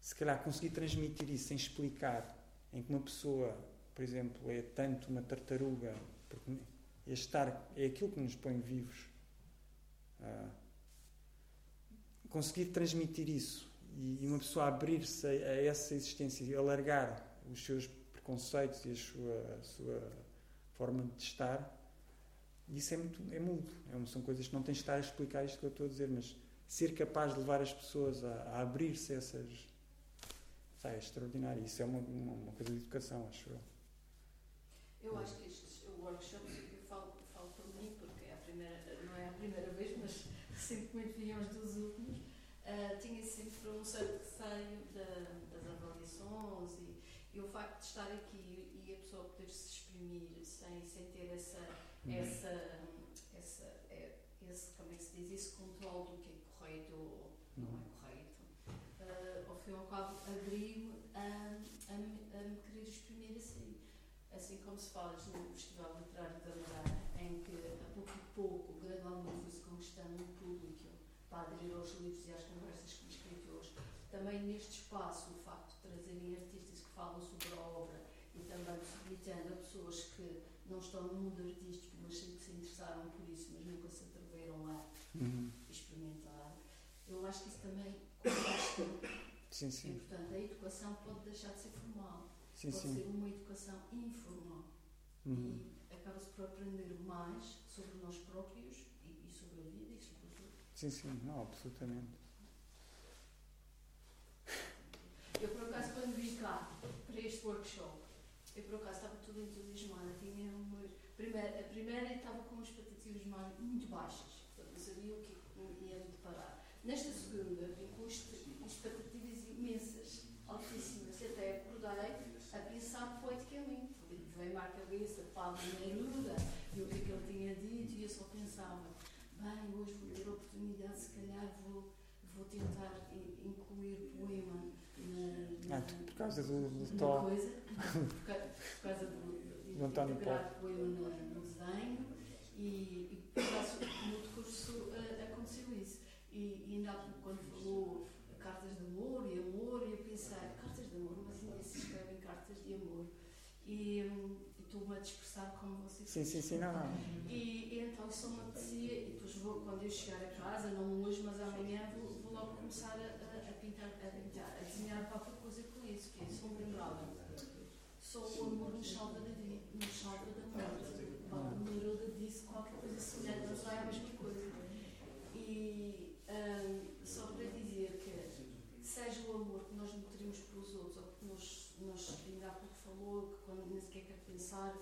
se calhar conseguir transmitir isso sem explicar, em que uma pessoa, por exemplo, é tanto uma tartaruga, porque é estar, é aquilo que nos põe vivos. Ah, conseguir transmitir isso e, uma pessoa abrir-se a, essa existência e alargar os seus preconceitos e a sua, a sua forma de estar, isso é muito é mudo. É, são coisas que não tens de estar a explicar isto que eu estou a dizer, mas ser capaz de levar as pessoas a, a abrir-se a essas. É extraordinário. Isso é uma, uma, uma coisa de educação, acho eu. Eu acho que estes workshops, eu falo, falo por mim, porque é a primeira, não é a primeira vez, mas recentemente vinham os dos últimos, ah, tinha sempre um certo receio da- das avaliações e, e o facto de estar aqui e a pessoa poder se exprimir sem, sem ter essa, essa, essa, é, esse, como é que se diz, esse controle do que é correto ou não é correto, ah, ao fim e ao cabo abriu-me a, a, a me querer exprimir assim assim como se fala no Festival Literário da Madeira, em que a pouco e pouco aluno foi-se conquistando um público para aderir aos livros e às conversas com escritores. Também neste espaço, o facto de trazerem artistas que falam sobre a obra e também possibilitando a pessoas que não estão no mundo artístico, mas sempre se interessaram por isso, mas nunca se atreveram a Uhum. experimentar. Eu acho que isso também contrasta. Sim, E, sim. portanto, a educação pode deixar de ser formal, Sim, pode sim. ser uma educação informal Uhum. e acaba-se por aprender mais sobre nós próprios e, e sobre a vida e sobre os outros. Sim, sim. Não, absolutamente. Eu, por acaso, quando vim cá para este workshop, eu, por acaso, estava toda entusiasmada. Tinha umas... primeira, a primeira estava com expectativas mais, muito baixas, portanto, não sabia o que que ia deparar. Nesta segunda, vim com tó. coisa, por ca- por causa do, integrar poema no, no desenho, e, e no decurso eh, aconteceu isso. E, e ainda quando falou cartas de amor e amor, e eu pensei, cartas de amor, mas ainda se escrevem cartas de amor. E hum, estou-me a dispersar como vocês. Sim, sim, sim. Não, não. E, e então isso me apetecia, e depois vou, quando eu chegar a casa, não hoje, mas amanhã, vou, vou logo começar a, a, a pintar, a pintar, a desenhar qualquer coisa com isso, que é, sou um lembrada. Só o amor nos salva da vida, nos salva da morte. Paulo Neruda disse qualquer coisa semelhante, mas não é a mesma coisa. E hum, só para dizer que seja o amor que nós nutrimos pelos outros, ou que nós, nós ainda há pouco falou, que quando nem sequer quer pensar,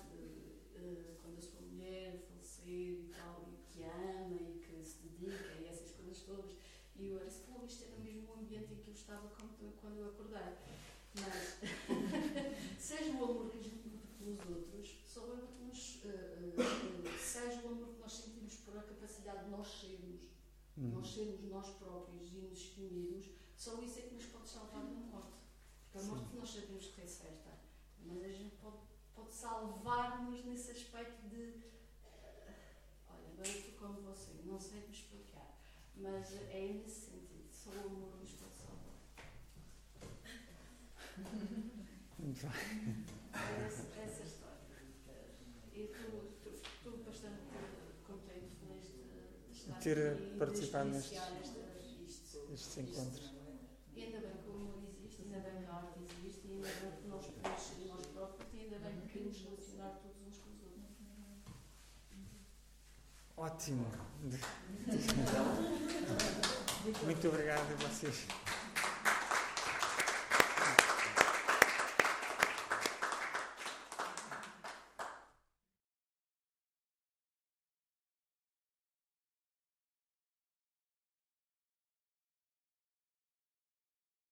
eh, quando a sua mulher falecer e tal, e que ama e que se dedica e essas coisas todas. E eu era assim, isto era mesmo o ambiente em que eu estava quando, quando eu acordei. Mas seja o amor que a gente nutre pelos outros, só o amor que nos. eh, eh, seja o amor que nós sentimos por a capacidade de nós sermos, Uhum. nós sermos nós próprios e nos exprimirmos, só isso é que nos pode salvar da morte. Porque a morte nós sabemos que é certa, mas a gente pode pode salvar-nos nesse aspecto de. Olha, agora estou como você, não sei te explicar, mas é nesse sentido, só o amor nos pode salvar. Muito bem. Essa, essa história. E estou bastante contente, de, estar Ter aqui participado isto. Estes encontros. E ainda bem que o humor existe, ainda bem que a arte existe, e ainda bem que nós podemos ser nós próprios, e ainda bem que podemos relacionar todos uns com os outros. Ótimo. Muito obrigado a vocês.